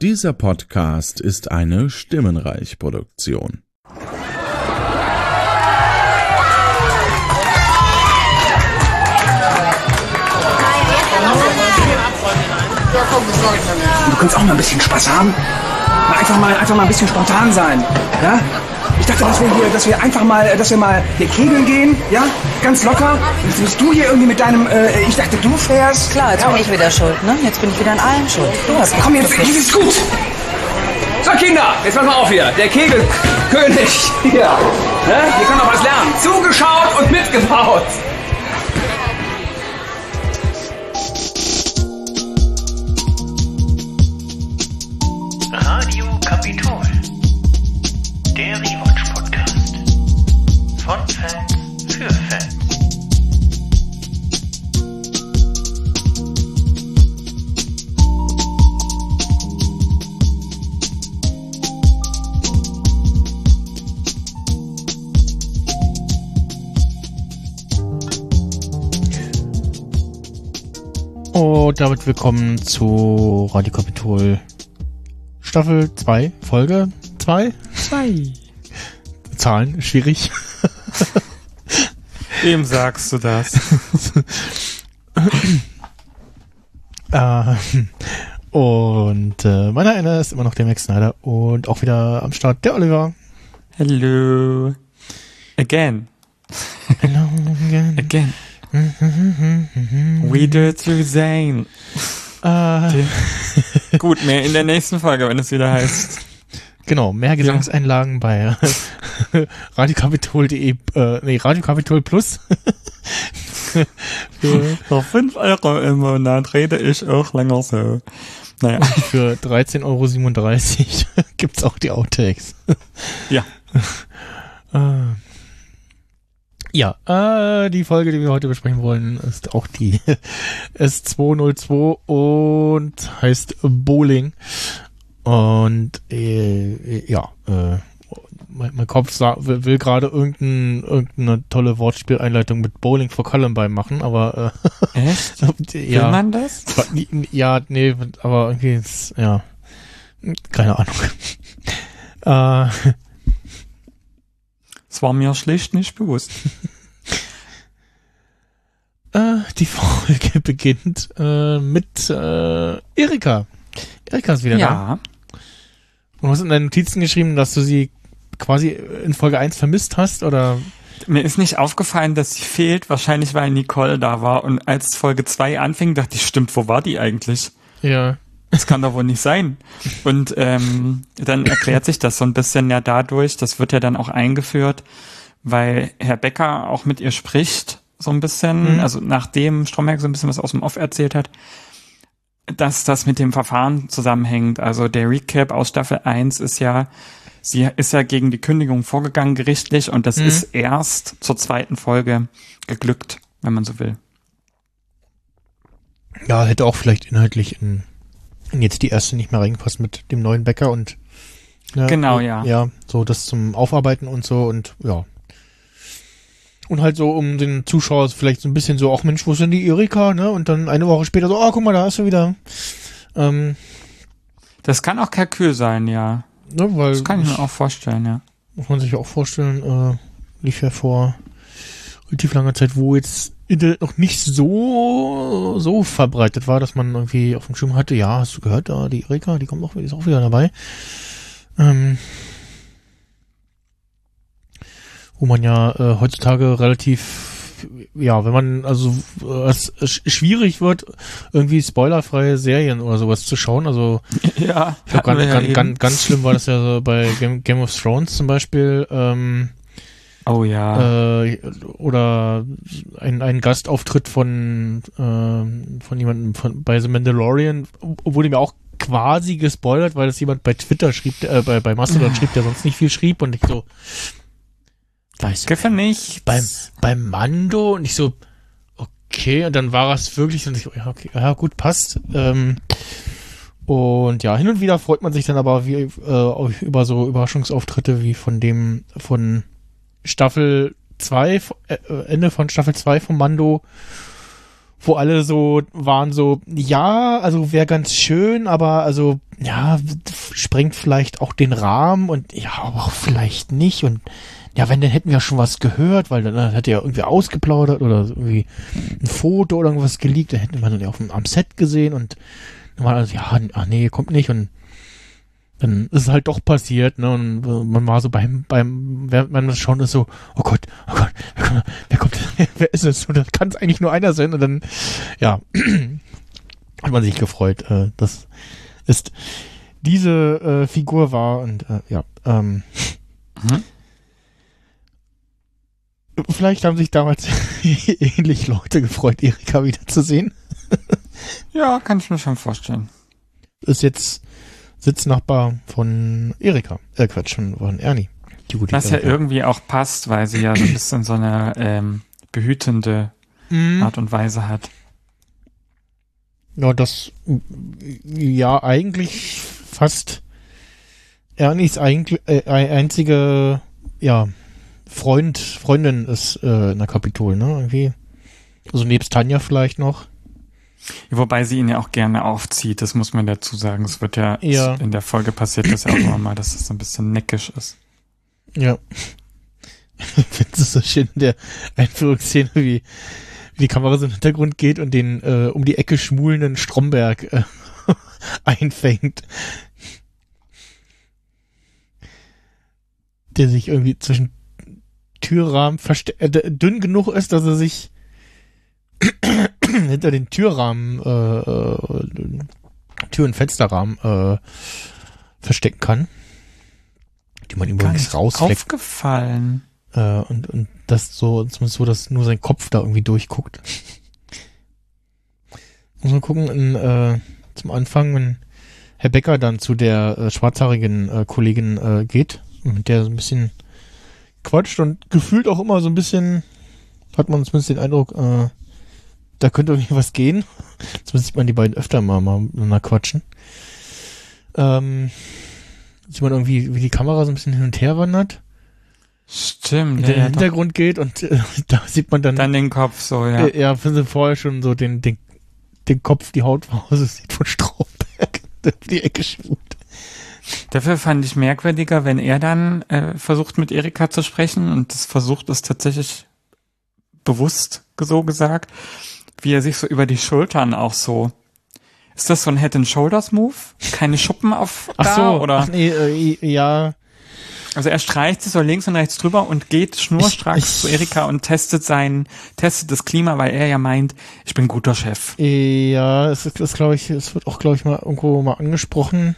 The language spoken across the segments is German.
Dieser Podcast ist eine Stimmenreich-Produktion. Du kannst auch mal ein bisschen Spaß haben. Einfach mal, einfach mal ein bisschen spontan sein. Ja? Ich dachte, dass wir hier, dass wir einfach mal, dass wir mal hier kegeln gehen, ja? Ganz locker. Jetzt bist du hier irgendwie mit deinem, äh, ich dachte, du fährst. Klar, jetzt ja, bin ich wieder schuld, ne? Jetzt bin ich wieder an allem schuld. Du hast Komm jetzt, das ist gut. So, Kinder, jetzt pass mal auf hier. Der Kegelkönig hier. Ne? Hier kann noch was lernen. Zugeschaut und mitgebaut. Und damit willkommen zu Radio Kapitol Staffel 2, Folge 2. 2. Zahlen, schwierig. Wem sagst du das? äh, und äh, meiner einer ist immer noch der Max Snyder und auch wieder am Start der Oliver. Hello. Again. Hello again. Again. We do it through Zane. Äh, Gut, mehr in der nächsten Folge, wenn es wieder heißt. genau, mehr Gesangseinlagen bei radiokapitol.de, äh, nee, Radiokapitol Plus. für, Für 5 Euro im Monat rede ich auch länger so. Naja, für 13,37 Euro gibt's auch die Outtakes. ja. Äh, ja, äh, die Folge, die wir heute besprechen wollen, ist auch die S202 und heißt Bowling. Und äh, ja, äh, mein, mein Kopf sa- will, will gerade irgendein, irgendeine tolle Wortspieleinleitung mit Bowling for Columbine machen, aber Echt? äh, Will ja, man das? ja, nee, aber irgendwie ist, ja, keine Ahnung. äh, Das war mir schlicht nicht bewusst. Äh, die Folge beginnt äh, mit äh, Erika. Erika ist wieder da. Ja. Du hast in deinen Notizen geschrieben, dass du sie quasi in Folge 1 vermisst hast, oder? Mir ist nicht aufgefallen, dass sie fehlt, wahrscheinlich weil Nicole da war. Und als Folge 2 anfing, dachte ich, stimmt, wo war die eigentlich? Ja. Das kann doch wohl nicht sein. Und ähm, dann erklärt sich das so ein bisschen ja dadurch, das wird ja dann auch eingeführt, weil Herr Becker auch mit ihr spricht, so ein bisschen, Mhm. also nachdem Stromberg so ein bisschen was aus dem Off erzählt hat, dass das mit dem Verfahren zusammenhängt. Also der Recap aus Staffel 1 ist ja, sie ist ja gegen die Kündigung vorgegangen gerichtlich und das Mhm. ist erst zur zweiten Folge geglückt, wenn man so will. Ja, hätte auch vielleicht inhaltlich in, in jetzt die erste nicht mehr reingepasst mit dem neuen Bäcker und ja, Genau, ja. Ja, so das zum Aufarbeiten und so und ja. Und halt so um den Zuschauer vielleicht so ein bisschen so, ach Mensch, wo ist denn die Erika, ne? Und dann eine Woche später so, oh, guck mal, da ist sie wieder. Ähm, Das kann auch Kalkül sein, ja. ne, weil Das kann ich mir auch vorstellen, ja. muss man sich auch vorstellen, äh, lief ja vor relativ langer Zeit, wo jetzt Internet noch nicht so so verbreitet war, dass man irgendwie auf dem Schirm hatte, ja, hast du gehört, da die Erika, die kommt auch, die ist auch wieder dabei. Ähm, wo man ja äh, heutzutage relativ ja, wenn man also äh, es es schwierig wird, irgendwie spoilerfreie Serien oder sowas zu schauen, also Ja, ich glaube, ganz, ganz, ganz, ganz schlimm war das ja so bei Game, Game of Thrones zum Beispiel. Ähm, Oh ja. äh, oder ein, ein Gastauftritt von, ähm, von jemandem von, bei The Mandalorian wurde mir auch quasi gespoilert, weil das jemand bei Twitter schrieb, äh, bei, bei Mastodon schrieb, der sonst nicht viel schrieb und ich so, weiß Giffe nicht. beim, beim Mando und ich so, okay, und dann war es wirklich und ich, so, ja, okay, ja, gut, passt. Ähm, und ja, hin und wieder freut man sich dann aber wie, äh, über so Überraschungsauftritte wie von dem, von Staffel 2, äh, Ende von Staffel 2 von Mando wo alle so waren so, ja, also wäre ganz schön, aber also ja, sprengt vielleicht auch den Rahmen und ja, auch vielleicht nicht und ja, wenn, dann hätten wir schon was gehört, weil dann, hätte er irgendwie ausgeplaudert oder irgendwie ein Foto oder irgendwas geleakt, dann hätte man dann ja auf dem, am Set gesehen und dann war alles, ja, ach nee, kommt nicht und dann ist es halt doch passiert, ne, und man war so beim, beim, während man das schauen ist so, oh Gott, oh Gott, wer kommt, wer, kommt, wer ist es? Und das kann es eigentlich nur einer sein und dann, ja, hat man sich gefreut, äh, dass es diese äh, Figur war und äh, ja, ähm, Mhm. Vielleicht haben sich damals ähnlich Leute gefreut, Erika wiederzusehen. Ja, kann ich mir schon vorstellen. Ist jetzt Sitznachbar von Erika. Äh, Quatsch, von, von Ernie. Die gute Was ja irgendwie auch passt, weil sie ja so ein bisschen so eine ähm, behütende Mhm. Art und Weise hat. Ja, das, ja, eigentlich fast Ernies eigentlich, äh, einzige, ja, Freund, Freundin ist äh, in der Kapitol, ne, irgendwie. Also nebst Tanja vielleicht noch. Wobei sie ihn ja auch gerne aufzieht, das muss man dazu sagen. Es wird ja, Ja. in der Folge passiert das ja auch immer mal, dass es so ein bisschen neckisch ist. Ja. Ich finde es so schön in der Einführungsszene, wie, wie die Kamera so im Hintergrund geht und den äh, um die Ecke schmulenden Stromberg äh, einfängt. Der sich irgendwie zwischen Türrahmen äh, dünn genug ist, dass er sich hinter den Türrahmen, äh, äh, Tür- und Fensterrahmen äh, verstecken kann. Die man übrigens rausfleckt. aufgefallen. Äh, und, und das so, zumindest so, dass nur sein Kopf da irgendwie durchguckt. Muss man gucken, in, äh, zum Anfang, wenn Herr Becker dann zu der äh, schwarzhaarigen äh, Kollegin äh, geht, mit der so ein bisschen quatscht und gefühlt auch immer so ein bisschen, hat man zumindest den Eindruck, äh, da könnte irgendwie was gehen. Zumindest sieht man die beiden öfter mal, mal miteinander quatschen. Ähm, sieht man irgendwie, wie die Kamera so ein bisschen hin und her wandert Stimmt. in den ja, doch. Hintergrund geht und äh, da sieht man dann, Dann den Kopf so, ja. äh, ja, finden sie vorher schon so den, den, den Kopf, die Haut aussieht von Stromberg, der auf die Ecke schwubt. Dafür fand ich merkwürdiger, wenn er dann äh, versucht mit Erika zu sprechen und das versucht ist tatsächlich bewusst so gesagt, wie er sich so über die Schultern auch so. Ist das so ein Head and Shoulders Move? Keine Schuppen auf Ach da, so, oder? ach nee, äh, ja, Also er streicht sich so links und rechts drüber und geht schnurstracks Ich- zu Erika und testet sein, testet das Klima, weil er ja meint, ich bin guter Chef. ja, es ist, glaube ich, es wird auch, glaube ich, mal irgendwo mal angesprochen.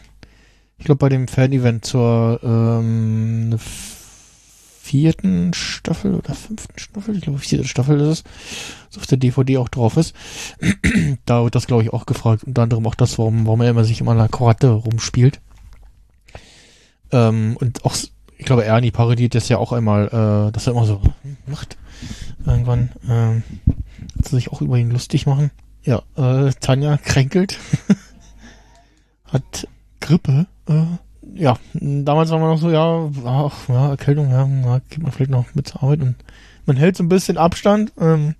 Ich glaube, bei dem Fan-Event zur ähm, vierten Staffel oder fünften Staffel, ich glaube, vierte Staffel ist es, was auf der DVD auch drauf ist. da wird das, glaube ich, auch gefragt. Unter anderem auch das, warum, warum er immer sich immer in der Karate rumspielt. Ähm, und auch, ich glaube, Ernie parodiert das ja auch einmal, äh, dass er immer so macht. Irgendwann, ähm, sie sich auch über ihn lustig machen. Ja, äh, Tanja kränkelt. Hat Grippe. Äh, ja, damals war man noch so, ja, ach, ja, Erkältung, ja, ja, geht man vielleicht noch mit zur Arbeit und man hält so ein bisschen Abstand. Ähm,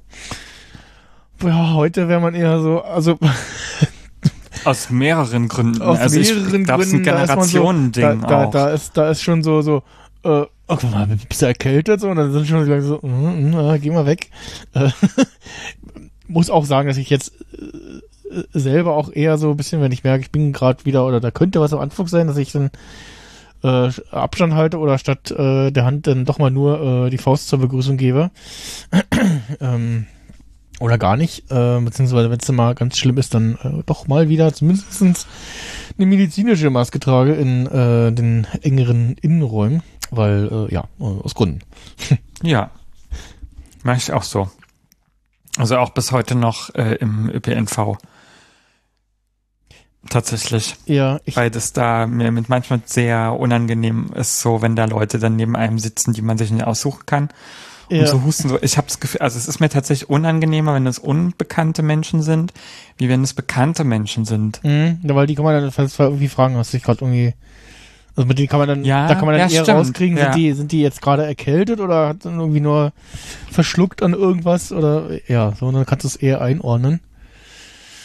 ja, heute wäre man eher so, also Aus mehreren Gründen. aus also mehreren ich glaube, es ist ein Gründen, da ist man so, da, Generationending da, auch. da ist, da ist schon so, so, äh, oh, guck mal, bist du erkältet? So, und dann sind schon gleich so, mm, mm, geh mal weg. Äh, muss auch sagen, dass ich jetzt äh, selber auch eher so ein bisschen, wenn ich merke, ich bin gerade wieder, oder da könnte was am Anfang sein, dass ich dann äh, Abstand halte oder statt äh, der Hand dann doch mal nur äh, die Faust zur Begrüßung gebe. ähm, oder gar nicht, äh, beziehungsweise wenn es mal ganz schlimm ist, dann äh, doch mal wieder zumindest eine medizinische Maske trage in äh, den engeren Innenräumen, weil, äh, ja, äh, aus Gründen. Ja. Mach ich auch so. Also auch bis heute noch äh, im ÖPNV. Tatsächlich. Ja, ich, Weil das da mir mit manchmal sehr unangenehm ist, so wenn da Leute dann neben einem sitzen, die man sich nicht aussuchen kann. Und ja, so husten so. Ich habe das Gefühl, also es ist mir tatsächlich unangenehmer, wenn es unbekannte Menschen sind, wie wenn es bekannte Menschen sind. mh, ja, weil die kann man dann falls du irgendwie fragen, hast du dich gerade irgendwie Also mit denen kann man dann, Ja, da kann man dann ja, eher stimmt. rauskriegen, Ja. sind die, sind die jetzt gerade erkältet oder hat dann irgendwie nur verschluckt an irgendwas oder ja, so, und dann kannst du es eher einordnen.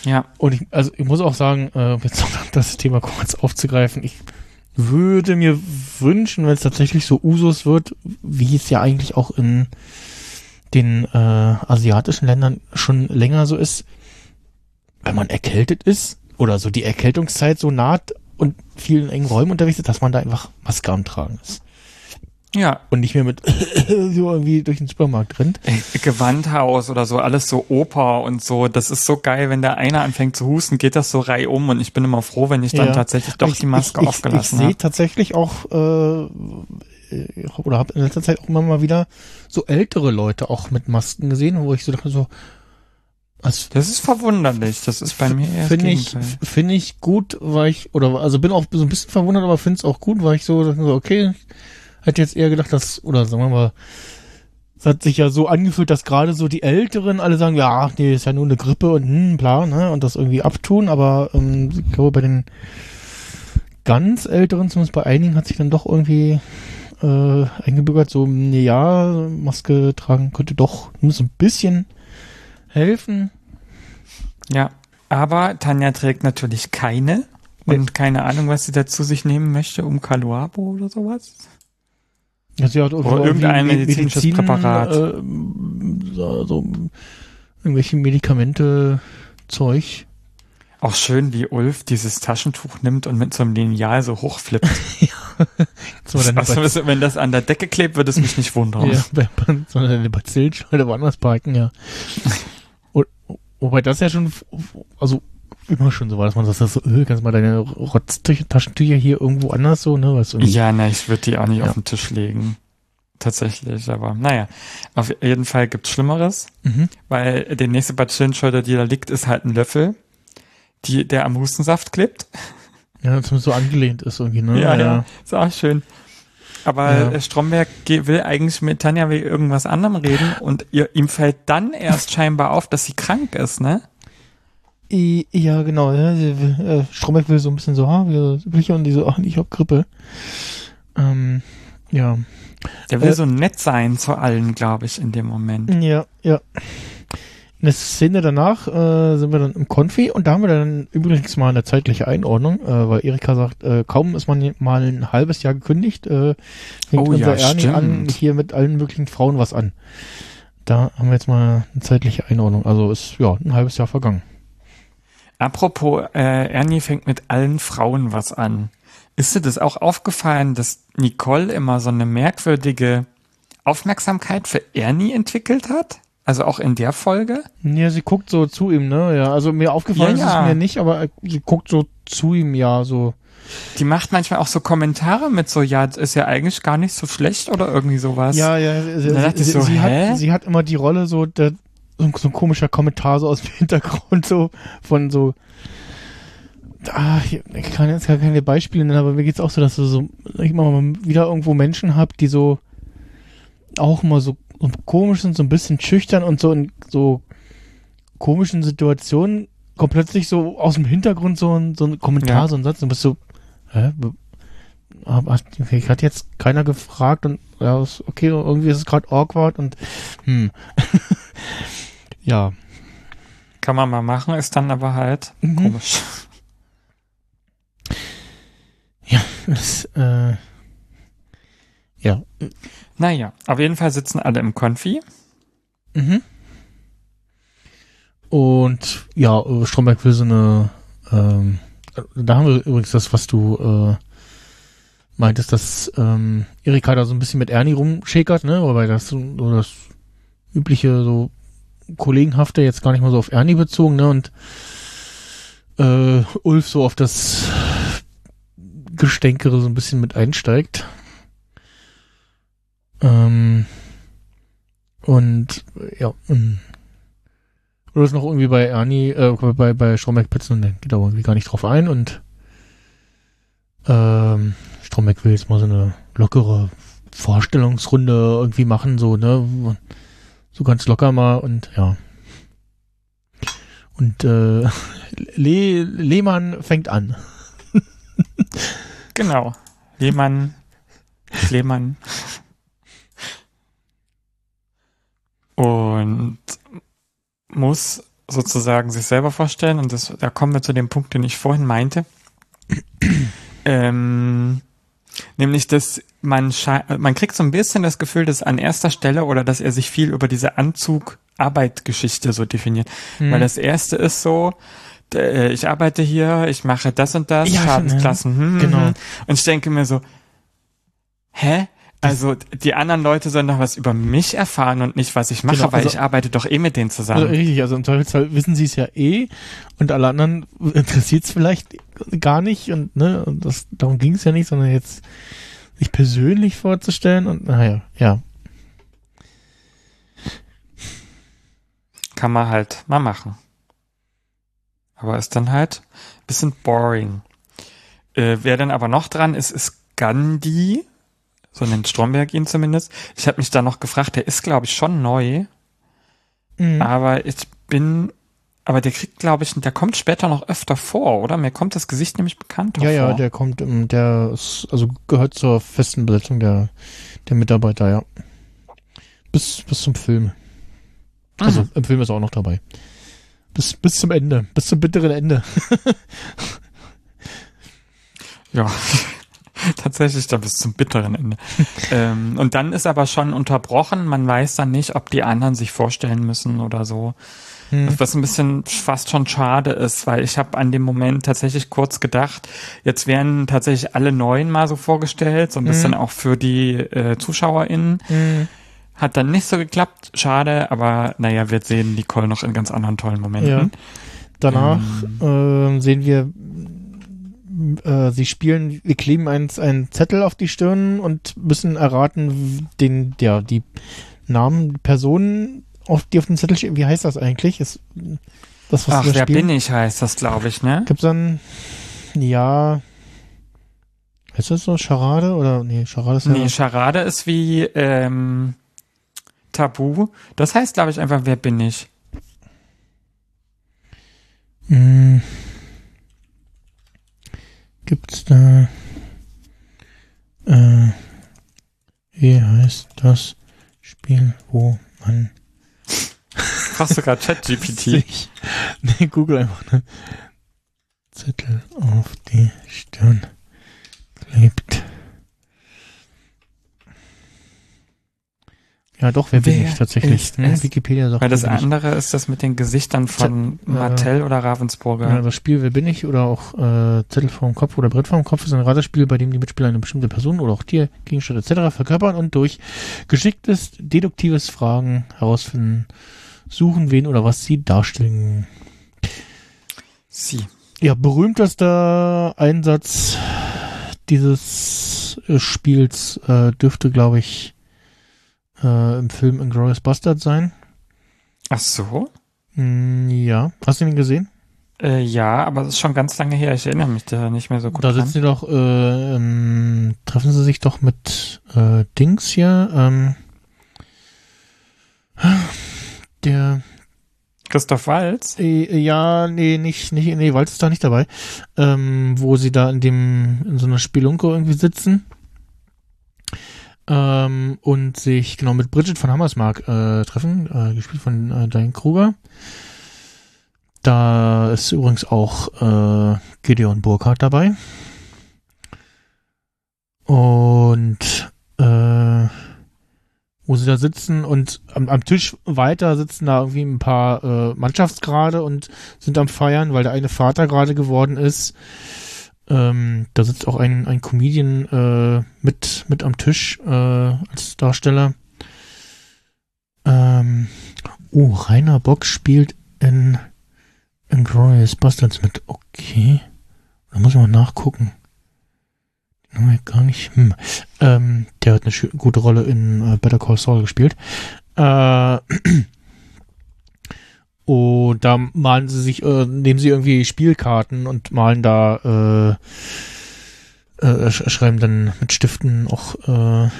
Ja. Und ich, also ich muss auch sagen, äh, jetzt noch das Thema kurz aufzugreifen, ich würde mir wünschen, wenn es tatsächlich so Usus wird, wie es ja eigentlich auch in den äh, asiatischen Ländern schon länger so ist, wenn man erkältet ist oder so die Erkältungszeit so naht und vielen engen Räumen unterwegs ist, dass man da einfach Maske am Tragen ist. Ja. Und nicht mehr mit so irgendwie durch den Supermarkt rennt. Gewandhaus oder so, alles so Oper und so. Das ist so geil, wenn der einer anfängt zu husten, geht das so reihum und ich bin immer froh, wenn ich dann Ja. tatsächlich doch ich, die Maske ich, ich, aufgelassen Ich sehe habe. tatsächlich auch, äh, oder habe in letzter Zeit auch immer mal wieder so ältere Leute auch mit Masken gesehen, wo ich so dachte, so, also Das ist verwunderlich. Das ist bei mir eher finde ich, finde ich gut, weil ich, oder, also bin auch so ein bisschen verwundert, aber finde es auch gut, weil ich so, okay, hätte jetzt eher gedacht, dass, oder sagen wir mal, es hat sich ja so angefühlt, dass gerade so die Älteren alle sagen, ja, ach, nee, ist ja nur eine Grippe und hm, bla, ne, und das irgendwie abtun, aber ähm, ich glaube, bei den ganz Älteren, zumindest bei einigen, hat sich dann doch irgendwie äh, eingebürgert, so, nee, ja, Maske tragen könnte doch zumindest ein bisschen helfen. Ja. Aber Tanja trägt natürlich keine. Nee. Und keine Ahnung, was sie dazu sich nehmen möchte, um Caluabo oder sowas. Ja, sie hat irgendwie Oder irgendein Me- medizinisches Medizin, Präparat. Äh, so, so irgendwelche Medikamente, Zeug. Auch schön, wie Ulf dieses Taschentuch nimmt und mit so einem Lineal so hochflippt. So, dann Also, wenn das an der Decke klebt, würde es mich nicht wundern. ja, bei, so eine Bazillenschale woanders parken, ja. Wobei das ja schon, also immer schon so war, dass man sagt, so, äh, kannst du mal deine Rotztaschentücher hier irgendwo anders so, ne? Was Ja, na, ich würde die auch nicht Ja. auf den Tisch legen. Tatsächlich, aber naja. Auf jeden Fall gibt's Schlimmeres, Mhm. weil der nächste Bazillenschleuder, die da liegt, ist halt ein Löffel, die, der am Hustensaft klebt. Ja, zumindest so angelehnt ist irgendwie, ne? Ja, ja, ist auch schön. Aber Ja. äh, Stromberg will eigentlich mit Tanja wegen irgendwas anderem reden und ihr, ihm fällt dann erst scheinbar auf, dass sie krank ist, ne? Ja, genau. Ja, will, äh, Stromberg will so ein bisschen so, ha, wie so üblich und die so, ach, ich hab Grippe. Ähm, ja. Der will Äh, so nett sein zu allen, glaube ich, in dem Moment. Ja, ja. In der Szene danach äh, sind wir dann im Konfi und da haben wir dann übrigens mal eine zeitliche Einordnung, äh, weil Erika sagt, äh, kaum ist man mal ein halbes Jahr gekündigt, äh, fängt Oh ja, unser Ernie an, hier mit allen möglichen Frauen was an. Da haben wir jetzt mal eine zeitliche Einordnung. Also ist ja ein halbes Jahr vergangen. Apropos, äh, Ernie fängt mit allen Frauen was an. Ist dir das auch aufgefallen, dass Nicole immer so eine merkwürdige Aufmerksamkeit für Ernie entwickelt hat? Also auch in der Folge? Ja, sie guckt so zu ihm, ne? Ja, also mir aufgefallen Ja, ist ja. es mir nicht, aber sie guckt so zu ihm, ja, so. Die macht manchmal auch so Kommentare mit so, ja, das ist ja eigentlich gar nicht so schlecht oder irgendwie sowas. Ja, ja, sie, sie, so, sie, hat, sie hat immer die Rolle so, der, so, so ein komischer Kommentar so aus dem Hintergrund, so von so, ah, ich kann jetzt gar keine Beispiele nennen, aber mir geht's auch so, dass du so, ich mal wieder irgendwo Menschen habt, die so auch immer so, so komisch sind, so ein bisschen schüchtern und so in so komischen Situationen kommt plötzlich so aus dem Hintergrund so ein, so ein Kommentar, Ja. so ein Satz und bist so, hä? Aber okay, ich hatte jetzt keiner gefragt und ja, okay, irgendwie ist es gerade awkward und hm. ja. Kann man mal machen, ist dann aber halt Mhm. komisch. Das, äh, ja. Naja, auf jeden Fall sitzen alle im Konfi. Mhm. Und ja, äh, Stromberg will so eine, ähm, da haben wir übrigens das, was du äh, meintest, dass ähm, Erika da so ein bisschen mit Ernie rumschäkert, ne? Wobei das so das übliche, so kollegenhafte, jetzt gar nicht mal so auf Ernie bezogen, ne? Und äh, Ulf so auf das Gestänkere so ein bisschen mit einsteigt. Ähm, und ja, ähm, oder ist noch irgendwie bei Ernie, äh, bei, bei Stromberg Petzen, der geht da irgendwie gar nicht drauf ein und ähm, Stromberg will jetzt mal so eine lockere Vorstellungsrunde irgendwie machen, so, ne? So ganz locker mal und ja. Und äh, Le Lehmann fängt an. Genau. Lehmann, Lehmann. Und muss sozusagen sich selber vorstellen, und das, da kommen wir zu dem Punkt, den ich vorhin meinte. ähm, nämlich, dass man, man kriegt so ein bisschen das Gefühl, dass an erster Stelle oder dass er sich viel über diese Anzug-Arbeit-Geschichte so definiert. Hm. Weil das erste ist so, äh, ich arbeite hier, ich mache das und das, Ja, Schadensklassen, hm, genau. hm. Und ich denke mir so, hä? Also die anderen Leute sollen doch was über mich erfahren und nicht, was ich mache, Genau, weil also- ich arbeite doch eh mit denen Also zusammen. richtig, also im Zweifelsfall wissen sie es ja eh und alle anderen interessiert es vielleicht gar nicht und ne, und das darum ging es ja nicht, sondern jetzt sich persönlich vorzustellen und naja, ja. Kann man halt mal machen. Aber ist dann halt ein bisschen boring. Äh, wer dann aber noch dran ist, ist Gandhi. So nennt Stromberg ihn zumindest. Ich habe mich da noch gefragt, der ist, glaube ich, schon neu. Mhm. Aber ich bin, aber der kriegt, glaube ich, der kommt später noch öfter vor, oder? Mir kommt das Gesicht nämlich bekannt Ja, ja, vor. der kommt, ähm, der ist, also gehört zur festen Besetzung der, der Mitarbeiter, ja. Bis, bis zum Film. Also Mhm. im Film ist er auch noch dabei. Bis, bis zum Ende, bis zum bitteren Ende. Ja, tatsächlich da bis zum bitteren Ende. ähm, und dann ist aber schon unterbrochen. Man weiß dann nicht, ob die anderen sich vorstellen müssen oder so. Hm. Was ein bisschen fast schon schade ist, weil ich habe an dem Moment tatsächlich kurz gedacht, jetzt werden tatsächlich alle neuen mal so vorgestellt, so ein bisschen auch für die äh, ZuschauerInnen. Mhm. Hat dann nicht so geklappt, schade, aber naja, wir sehen Nicole noch in ganz anderen tollen Momenten. Ja. Danach ähm, sehen wir, äh, sie spielen, wir kleben einen, einen Zettel auf die Stirn und müssen erraten, den, ja, die Namen, die Personen, auf, die auf dem Zettel stehen. Wie heißt das eigentlich? Ist das, was Ach, wer spielen? bin ich heißt das, glaube ich, ne? Gibt's dann, ja, ist das so Charade oder, nee, Charade ist ja, Nee, Charade ist wie ähm, Tabu. Das heißt, glaube ich, einfach, wer bin ich? Hm. Da, äh, wie heißt das Spiel, wo man Fragst sogar ChatGPT. nee, Google einfach, ne, Zettel auf die Stirn klebt. Ja, doch, wer, bin Wer ich tatsächlich? ist Hm? Wikipedia sagt, Weil das bin ich. andere ist das mit den Gesichtern von Äh, Martell oder Ravensburger. Ja, das Spiel Wer bin ich oder auch äh, Zettel vorm Kopf oder Brett vorm Kopf ist ein Ratespiel, bei dem die Mitspieler eine bestimmte Person oder auch Tier, Gegenstand etc. verkörpern und durch geschicktes, deduktives Fragen herausfinden, suchen, wen oder was sie darstellen. Sie. Ja, berühmtester Einsatz dieses äh, Spiels äh, dürfte, glaube ich, äh, im Film Inglourious Bastard sein. Ach so? Mm, ja. Hast du ihn gesehen? Äh, ja, aber das ist schon ganz lange her. Ich erinnere mich da nicht mehr so gut da sitzen sie doch, äh, ähm, treffen sie sich doch mit äh, Dings hier, ähm, der, Christoph Walz? äh, ja, nee, nicht, nicht, nee, Walz ist da nicht dabei, ähm, wo sie da in dem, in so einer Spelunke irgendwie sitzen, ähm, und sich genau mit Bridget von Hammersmark äh, treffen, äh, gespielt von äh, Diane Kruger. Da ist übrigens auch äh, Gideon Burkhardt dabei. Und äh, wo sie da sitzen und am, am Tisch weiter sitzen da irgendwie ein paar äh, Mannschaftsgrade und sind am Feiern, weil der eine Vater gerade geworden ist. Ähm, da sitzt auch ein, ein Comedian äh, mit, mit am Tisch äh, als Darsteller. Ähm, oh, Rainer Bock spielt in Inglourious Bastards mit. Okay. Da muss ich mal nachgucken. Wir gar nicht. Hm. Ähm, der hat eine gute Rolle in äh, Better Call Saul gespielt. Äh, und da malen sie sich, äh, nehmen sie irgendwie Spielkarten und malen da, äh, äh, sch schreiben dann mit Stiften auch äh,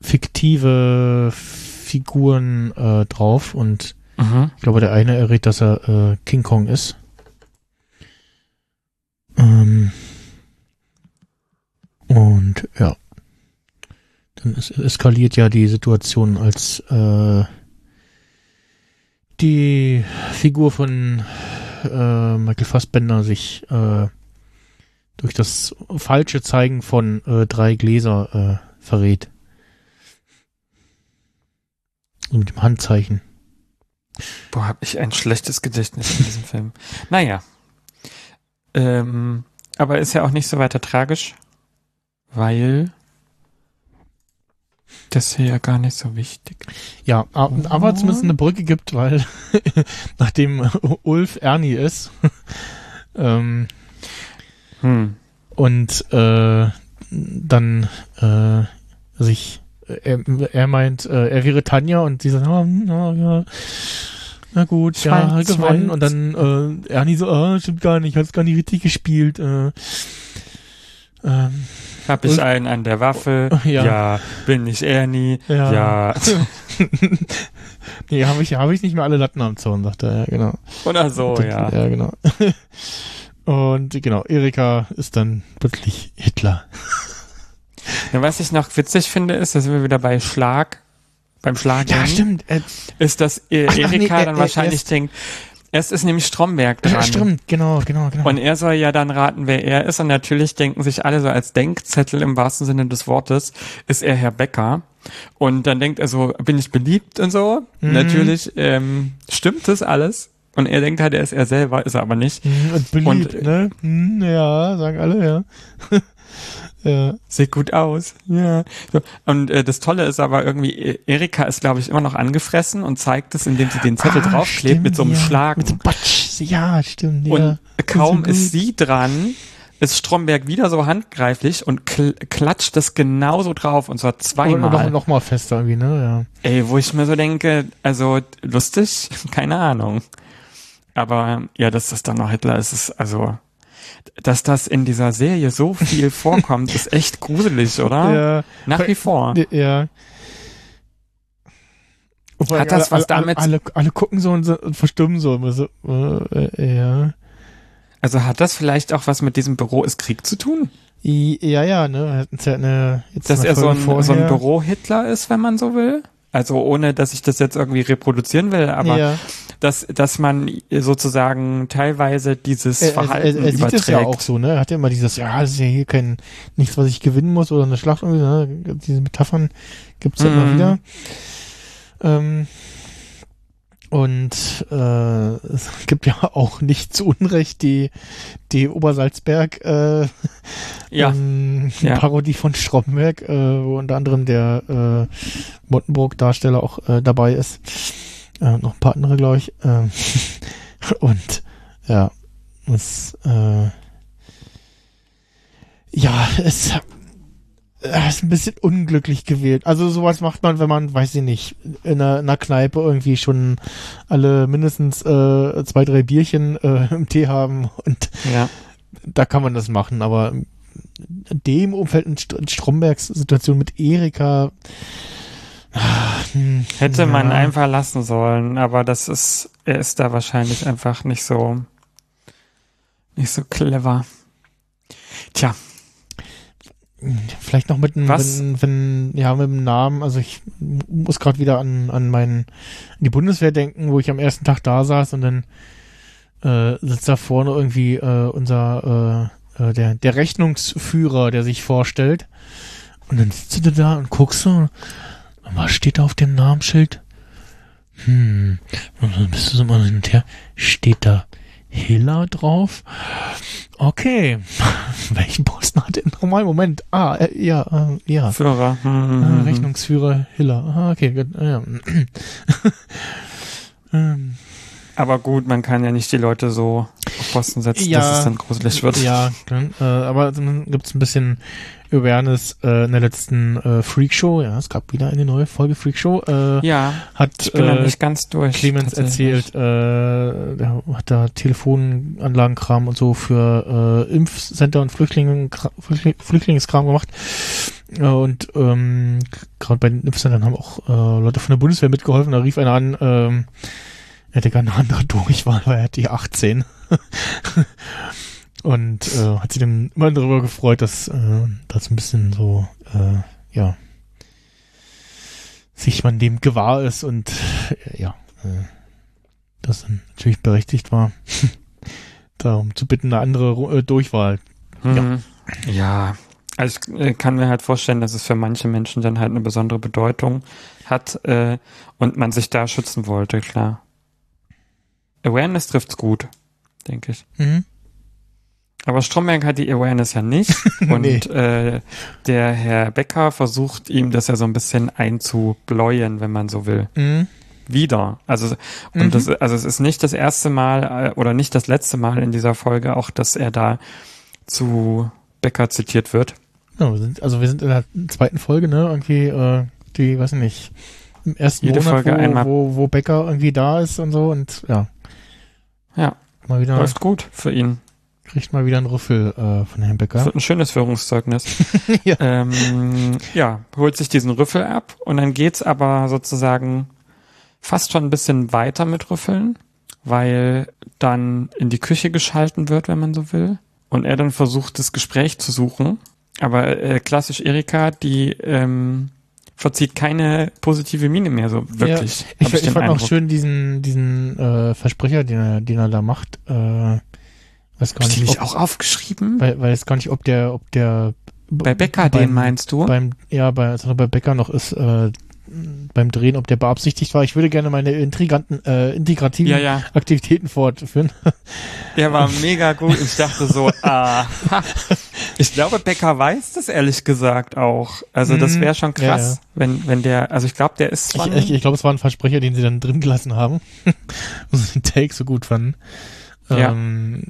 fiktive Figuren äh, drauf und Mhm. ich glaube, der eine errät, dass er äh, King Kong ist. Ähm, und Und ja, dann es eskaliert ja die Situation, als äh, die Figur von äh, Michael Fassbender sich äh, durch das falsche Zeigen von äh, drei Gläser äh, verrät. So mit dem Handzeichen. Boah, hab ich ein schlechtes Gedächtnis in diesem Film. Naja. Ähm, aber ist ja auch nicht so weiter tragisch, weil das hier ja gar nicht so wichtig. Ja, aber zumindest eine Brücke gibt, weil nachdem Ulf Ernie ist ähm, Hm. und äh, dann äh, sich er, er meint, äh, er wäre Tanja und sie sagt, ah, hm, ja, ja, na gut, ja, Schwein, gewonnen. Schwein. Und dann äh, Ernie so, ah, stimmt gar nicht, hat's gar nicht richtig gespielt. Äh, ähm, Hab ich Und- einen an der Waffe? Ja. Bin ich Ernie? Ja. ja. nee, habe ich, hab ich nicht mehr alle Latten am Zaun, sagt er, ja, genau. Oder so, Oh, ja. Ja, genau. Und genau, Erika ist dann plötzlich Hitler. ja. Was ich noch witzig finde, ist, da sind wir wieder bei Schlag, beim Schlag. Äh, Ist, dass äh, Ach, ach, Erika nee, dann er- wahrscheinlich erst- denkt, es ist nämlich Stromberg dran. stimmt, genau, genau, genau. Und er soll ja dann raten, wer er ist. Und natürlich denken sich alle so als Denkzettel im wahrsten Sinne des Wortes, ist er Herr Becker. Und dann denkt er so, bin ich beliebt und so. Mhm. Natürlich ähm, stimmt das alles. Und er denkt halt, er ist er selber, ist er aber nicht. Hm, Und beliebt, Und, ne? Hm, ja, sagen alle, ja. ja. Sieht gut aus. Ja. So. Und äh, das Tolle ist aber irgendwie, E- Erika ist, glaube ich, immer noch angefressen und zeigt es, indem sie den Zettel Ah, draufklebt stimmt, mit so einem ja. Schlagen. Mit so Batsch, ja, stimmt, Und ja. kaum ist gut. sie dran, ist Stromberg wieder so handgreiflich und kl klatscht das genauso drauf und zwar Oder zweimal. noch, noch mal fester irgendwie, ne? Ey, wo ich mir so denke, also lustig, keine Ahnung. Aber ja, dass das dann noch Hitler ist, ist also, dass das in dieser Serie so viel vorkommt, ist echt gruselig, oder? Ja. Nach wie vor. Ja. Wobei Hat das alle, was damit- Alle, alle, alle gucken so und, so und verstimmen so immer so. Äh, äh, ja. Also hat das vielleicht auch was mit diesem Büro ist Krieg zu tun? I, ja, ja, ne? Wir hatten's ja eine, jetzt Dass er so ein, so ein. Büro-Hitler ist, wenn man so will? Also ohne, dass ich das jetzt irgendwie reproduzieren will, aber ja. Dass, dass man sozusagen teilweise dieses er, er, Verhalten er, er sieht überträgt. es ja auch so, ne? Er hat ja immer dieses, ja, das ist ja hier kein, nichts, was ich gewinnen muss oder eine Schlacht irgendwie, ne? Diese Metaphern gibt's ja immer Mhm. wieder. Ähm, und äh, es gibt ja auch nicht zu Unrecht die, die Obersalzberg äh, Ja. ähm, Ja. Parodie von Stromberg, äh, wo unter anderem der äh, Mottenburg-Darsteller auch äh, dabei ist. Äh, noch ein paar andere, glaube ich. Ähm, und ja, es äh, ja, es äh, ist ein bisschen unglücklich gewählt. Also sowas macht man, wenn man, weiß ich nicht, in einer, in einer Kneipe irgendwie schon alle mindestens äh, zwei, drei Bierchen äh, im Tee haben und ja. da kann man das machen, aber in dem Umfeld in, St in Strombergs Situation mit Erika ah, Hätte man ja. einfach lassen sollen, aber das ist, er ist da wahrscheinlich einfach nicht so, nicht so clever. Tja, Vielleicht noch mit einem, wenn, wenn, ja, mit dem Namen, also ich muss gerade wieder an, an meinen, an die Bundeswehr denken, wo ich am ersten Tag da saß und dann äh, sitzt da vorne irgendwie äh, unser, äh, äh, der, der Rechnungsführer, der sich vorstellt. Und dann sitzt du da und guckst so, was steht da auf dem Namensschild? Hm, bist du so mal hin und her, steht da Hiller drauf? Okay. Welchen Posten hat er nochmal? Moment. Ah, äh, ja, äh, ja. Führer. Hm. Rechnungsführer Hiller. Ah, okay, gut. Ja. ähm, Aber gut, man kann ja nicht die Leute so auf Posten setzen, Ja. dass es dann gruselig wird. ja, äh, aber dann gibt's ein bisschen Awareness äh, in der letzten äh, Freakshow. Ja, es gab wieder eine neue Folge Freakshow. Äh, Ja, hat ich bin äh, nicht ganz durch. Clemens erzählt, äh, der hat da Telefonanlagenkram und so für äh, Impfcenter und Flüchtling, Flüchtlingskram gemacht. Äh, und ähm, gerade bei den Impfcentern haben auch äh, Leute von der Bundeswehr mitgeholfen. Da rief einer an, ähm, er hätte gar eine andere Durchwahl, weil er hat die 18. Und äh, hat sich dann immer darüber gefreut, dass äh, das ein bisschen so, äh, ja, sich man dem gewahr ist und äh, ja, äh, das dann natürlich berechtigt war, darum zu bitten, eine andere äh, Durchwahl. Mhm. Ja. Also ich äh, kann mir halt vorstellen, dass es für manche Menschen dann halt eine besondere Bedeutung hat äh, und man sich da schützen wollte, klar. Awareness trifft's gut, denke ich. Mhm. Aber Stromberg hat die Awareness ja nicht und Nee. äh, der Herr Becker versucht ihm das ja so ein bisschen einzubläuen, wenn man so will. Mhm. Wieder. Also und Mhm. das, also es ist nicht das erste Mal äh, oder nicht das letzte Mal in dieser Folge auch, dass er da zu Becker zitiert wird. Ja, wir sind, also wir sind in der zweiten Folge, ne? Irgendwie, äh, die, weiß ich nicht, im ersten Jede Monat, Folge wo, einmal. wo, wo Becker irgendwie da ist und so und ja, Ja, mal wieder, läuft gut für ihn. Kriegt mal wieder einen Rüffel äh, von Herrn Becker. Wird ein schönes Führungszeugnis. Ja. ähm, ja, holt sich diesen Rüffel ab und dann geht's aber sozusagen fast schon ein bisschen weiter mit Rüffeln, weil dann in die Küche geschalten wird, wenn man so will. Und er dann versucht, das Gespräch zu suchen. Aber äh, klassisch Erika, die ähm, verzieht keine positive Miene mehr so wirklich. Ich, hab ich, den fand auch Eindruck. schön diesen, diesen äh, Versprecher, den er, den er da macht. Äh, weiß gar Hab ich nicht, nicht ob, auch aufgeschrieben? weil, weiß gar nicht, ob der, ob der Bei Becker, beim, den meinst du? beim, ja, bei, also bei Becker noch ist, äh, beim Drehen, ob der beabsichtigt war. Ich würde gerne meine intriganten, äh, integrativen Ja, ja. Aktivitäten fortführen. Der war mega gut. Ich dachte so, aha. Ich glaube, Becker weiß das ehrlich gesagt auch. Also das Mhm. wäre schon krass, ja. wenn wenn der, also ich glaube, der ist Ich, ich, ich glaube, es war ein Versprecher, den sie dann drin gelassen haben. und sie den Take so gut fanden. Ja. Ähm,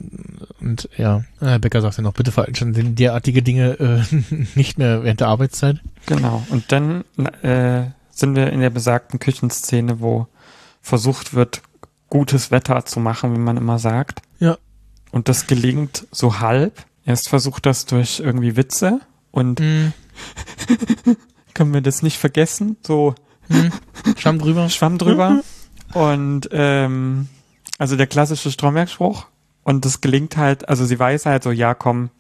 und ja, äh, Becker sagt ja noch, bitte veranstalten derartige Dinge äh, nicht mehr während der Arbeitszeit. genau. Und dann äh, sind wir in der besagten Küchenszene, wo versucht wird, gutes Wetter zu machen, wie man immer sagt. Ja. Und das gelingt so halb. Erst versucht das durch irgendwie Witze und Mhm. können wir das nicht vergessen, so Mhm. Schwamm drüber. Schwamm drüber. Und ähm, also der klassische Stromberg-Spruch. Und das gelingt halt, also sie weiß halt so, ja komm,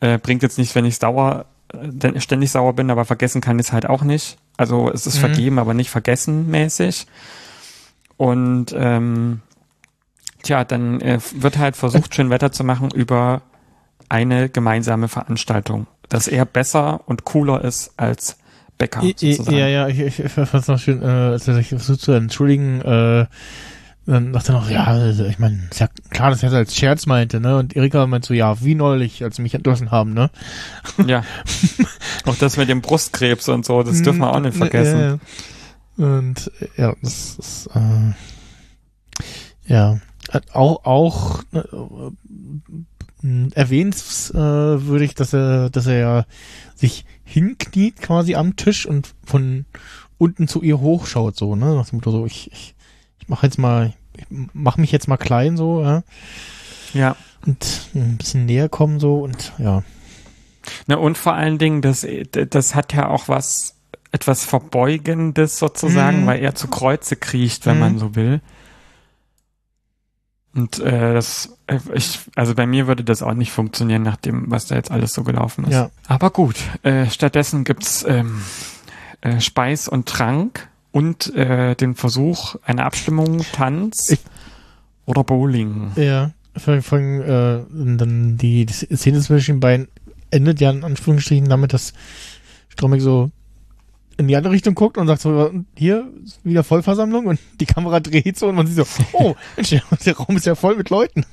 äh, bringt jetzt nichts, wenn ich sauer, äh, ständig sauer bin, aber vergessen kann ich es halt auch nicht. Also es ist Mhm. vergeben, aber nicht vergessen mäßig. Und ähm, tja, dann äh, wird halt versucht, schön Wetter zu machen über eine gemeinsame Veranstaltung, dass er besser und cooler ist als Becker. I- i- sozusagen. Ja, ja, ich, ich, ich fand es noch schön, äh, als er sich versucht zu entschuldigen, äh, dann dachte er noch, ja, also, ich meine, ist ja klar, dass er das als Scherz meinte, ne? Und Erika meint so, ja, wie neulich, als sie mich entlassen haben, ne? Ja. Auch das mit dem Brustkrebs und so, das dürfen wir auch nicht Mm, vergessen. äh, Und äh, ja, das ist äh, ja auch auch äh, äh, erwähnenswürdig, dass er dass er ja sich hinkniet quasi am Tisch und von unten zu ihr hochschaut so, ne? Nach dem Motto so, ich ich, ich mache jetzt mal ich mach mich jetzt mal klein so, ja, Ja. und ein bisschen näher kommen so und ja. Na, und vor allen Dingen, das, das hat ja auch was, etwas Verbeugendes sozusagen, Mhm. weil er zu Kreuze kriecht, wenn Mhm. man so will. Und äh, das, äh, ich, also bei mir würde das auch nicht funktionieren, nach dem, was da jetzt alles so gelaufen ist. Ja. Aber gut, äh, stattdessen gibt's ähm, äh, Speis und Trank und äh, den Versuch einer Abstimmung, Tanz Ich- oder Bowling. Ja, vor vor allem, äh, dann die, Szene zwischen den beiden endet ja in Anführungsstrichen damit, dass Stromberg so in die andere Richtung guckt und sagt so, hier wieder Vollversammlung und die Kamera dreht so und man sieht so, oh, der, Raum ist ja voll mit Leuten.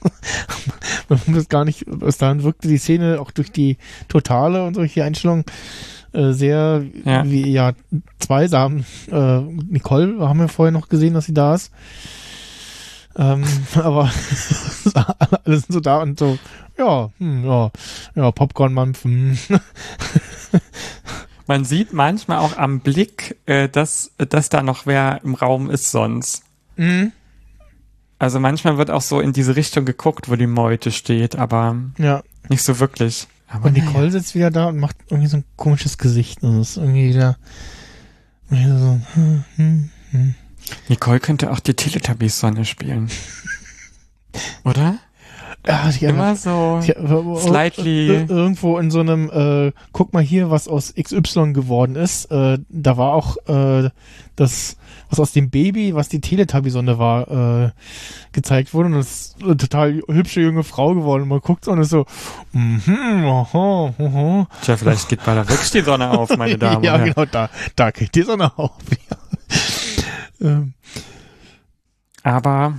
man das gar nicht, bis dahin wirkte die Szene auch durch die Totale und solche Einstellungen äh, sehr Ja. wie ja zweisam. Äh, Nicole haben wir vorher noch gesehen, dass sie da ist. Ähm, aber alle, sind so da und so, ja, hm, ja, ja, Popcorn-Mampf, hm. Man sieht manchmal auch am Blick, äh, dass, dass da noch wer im Raum ist sonst. Mhm. Also manchmal wird auch so in diese Richtung geguckt, wo die Meute steht, aber ja. nicht so wirklich. Aber Und. Nicole sitzt wieder da und macht irgendwie so ein komisches Gesicht. Und ist irgendwie wieder, wieder so, hm, hm, hm. Nicole könnte auch die Teletubbies-Sonne spielen. Oder? Ja, ich Immer so. Ja, aber- Slightly. Ir- Irgendwo in so einem, äh, guck mal hier, was aus XY geworden ist. Äh, da war auch äh, das, was aus dem Baby, was die Teletubby-Sonne war, äh, gezeigt wurde. Und das ist eine total hübsche junge Frau geworden. Und man guckt so und ist so, mhm, aha, aha. Tja, vielleicht geht bei der wirklich die Sonne auf, meine Damen ja, und Herren. genau, da, da geht die Sonne auf. Ja. ähm, Aber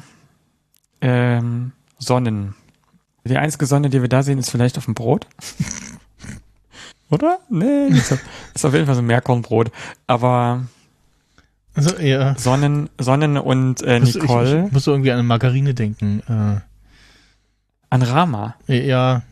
ähm, Sonnen. Die einzige Sonne, die wir da sehen, ist vielleicht auf dem Brot. Oder? Nee, ist auf, ist auf jeden Fall so ein Meerkornbrot. Aber also, ja. Sonnen, Sonnen und äh, Muss- Ich, Nicole ich muss irgendwie an eine Margarine denken. an Rama. Äh, ja,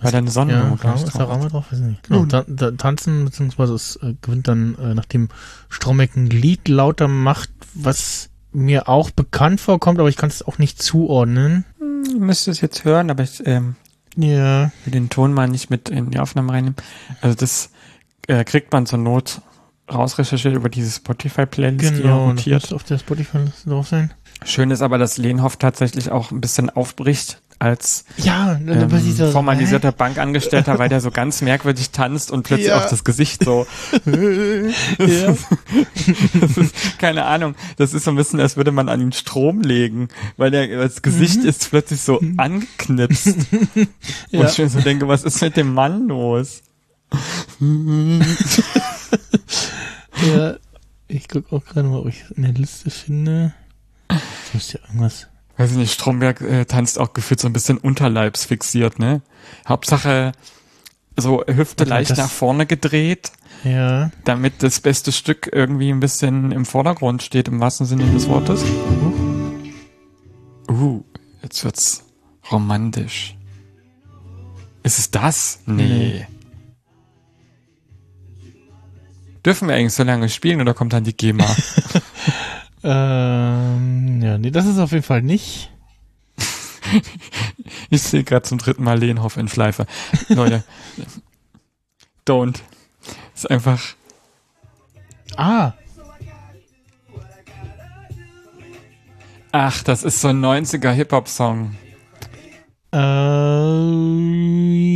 Weil da eine Ja, Rama, ist da Rama drauf? Weiß ich nicht. Genau, ta ta tanzen, beziehungsweise es äh, gewinnt dann, äh, nachdem Strombeck ein Lied lauter macht, was mir auch bekannt vorkommt, aber ich kann es auch nicht zuordnen. Ich müsste es jetzt hören, aber ich ähm, Ja. will den Ton mal nicht mit in die Aufnahme reinnehmen. Also das äh, kriegt man zur Not rausrecherchiert über diese Spotify-Playlist, die er Genau, das rotiert. muss auf der Spotify-Liste drauf sein. Schön ist aber, dass Lehnhoff tatsächlich auch ein bisschen aufbricht als Ja, ähm, formalisierter Bankangestellter, weil der so ganz merkwürdig tanzt und plötzlich Ja. auch das Gesicht so, ja. das ist, keine Ahnung, das ist so ein bisschen, als würde man an ihn Strom legen, weil der, das Gesicht Mhm. ist plötzlich so angeknipst. Ja. Und ich mir so denke, was ist mit dem Mann los? ja. Ich guck auch gerade mal, ob ich es in der Liste finde. Ich muss ja irgendwas. Weiß ich nicht, Stromberg äh, tanzt auch gefühlt so ein bisschen unterleibsfixiert, ne? Hauptsache so Hüfte leicht das- nach vorne gedreht, Ja. damit das beste Stück irgendwie ein bisschen im Vordergrund steht, im wahrsten Sinne des Wortes. Uh, jetzt wird's romantisch. Ist es das? Nee. Dürfen wir eigentlich so lange spielen oder kommt dann die GEMA? Ähm, ja, nee, das ist auf jeden Fall nicht. ich sehe gerade zum dritten Mal Lehnhoff in Schleife. Leute, don't. Ist einfach Ah, Ach, das ist so ein 90er Hip-Hop-Song. äh,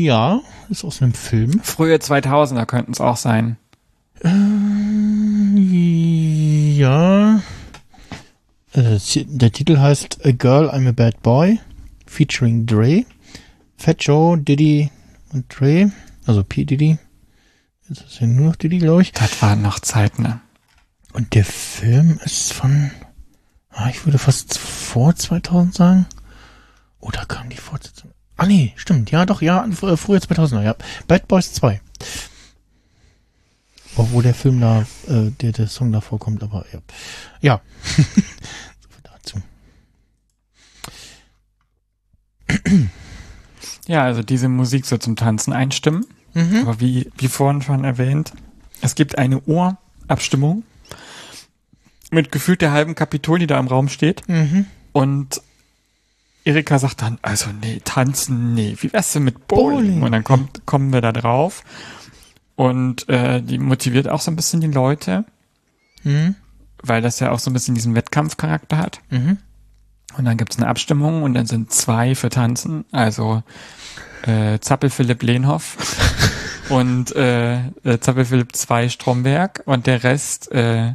ja, ist aus einem Film. Frühe 2000er könnten es auch sein. Ja. Äh, zi- Der Titel heißt A Girl, I'm a Bad Boy, featuring Dre, Fat Joe, Diddy und Dre, also P. Diddy. Jetzt ist ja nur noch Diddy, glaube ich. Das waren noch Zeiten, ne? Und der Film ist von, ah, ich würde fast vor 2000 sagen. Oder kam die Fortsetzung? Ah, nee, stimmt. Ja, doch, ja, fr- früher 2000er, ja. Bad Boys 2. Obwohl der Film da, äh, der, der Song da vorkommt, aber ja. Ja. so viel dazu. Ja, also diese Musik soll zum Tanzen einstimmen. Mhm. Aber wie, wie vorhin schon erwähnt, es gibt eine Urabstimmung mit gefühlt der halben Kapitol, die da im Raum steht. Mhm. Und Erika sagt dann, also nee, tanzen, nee, wie wär's denn mit Bowling? Bowling. Und dann kommt, kommen wir da drauf. Und äh, die motiviert auch so ein bisschen die Leute, Mhm. weil das ja auch so ein bisschen diesen Wettkampfcharakter hat. Mhm. Und dann gibt's eine Abstimmung und dann sind zwei für Tanzen, also äh, Zappel Philipp Lehnhoff und äh, äh, Zappel Philipp 2 Stromberg und der Rest äh,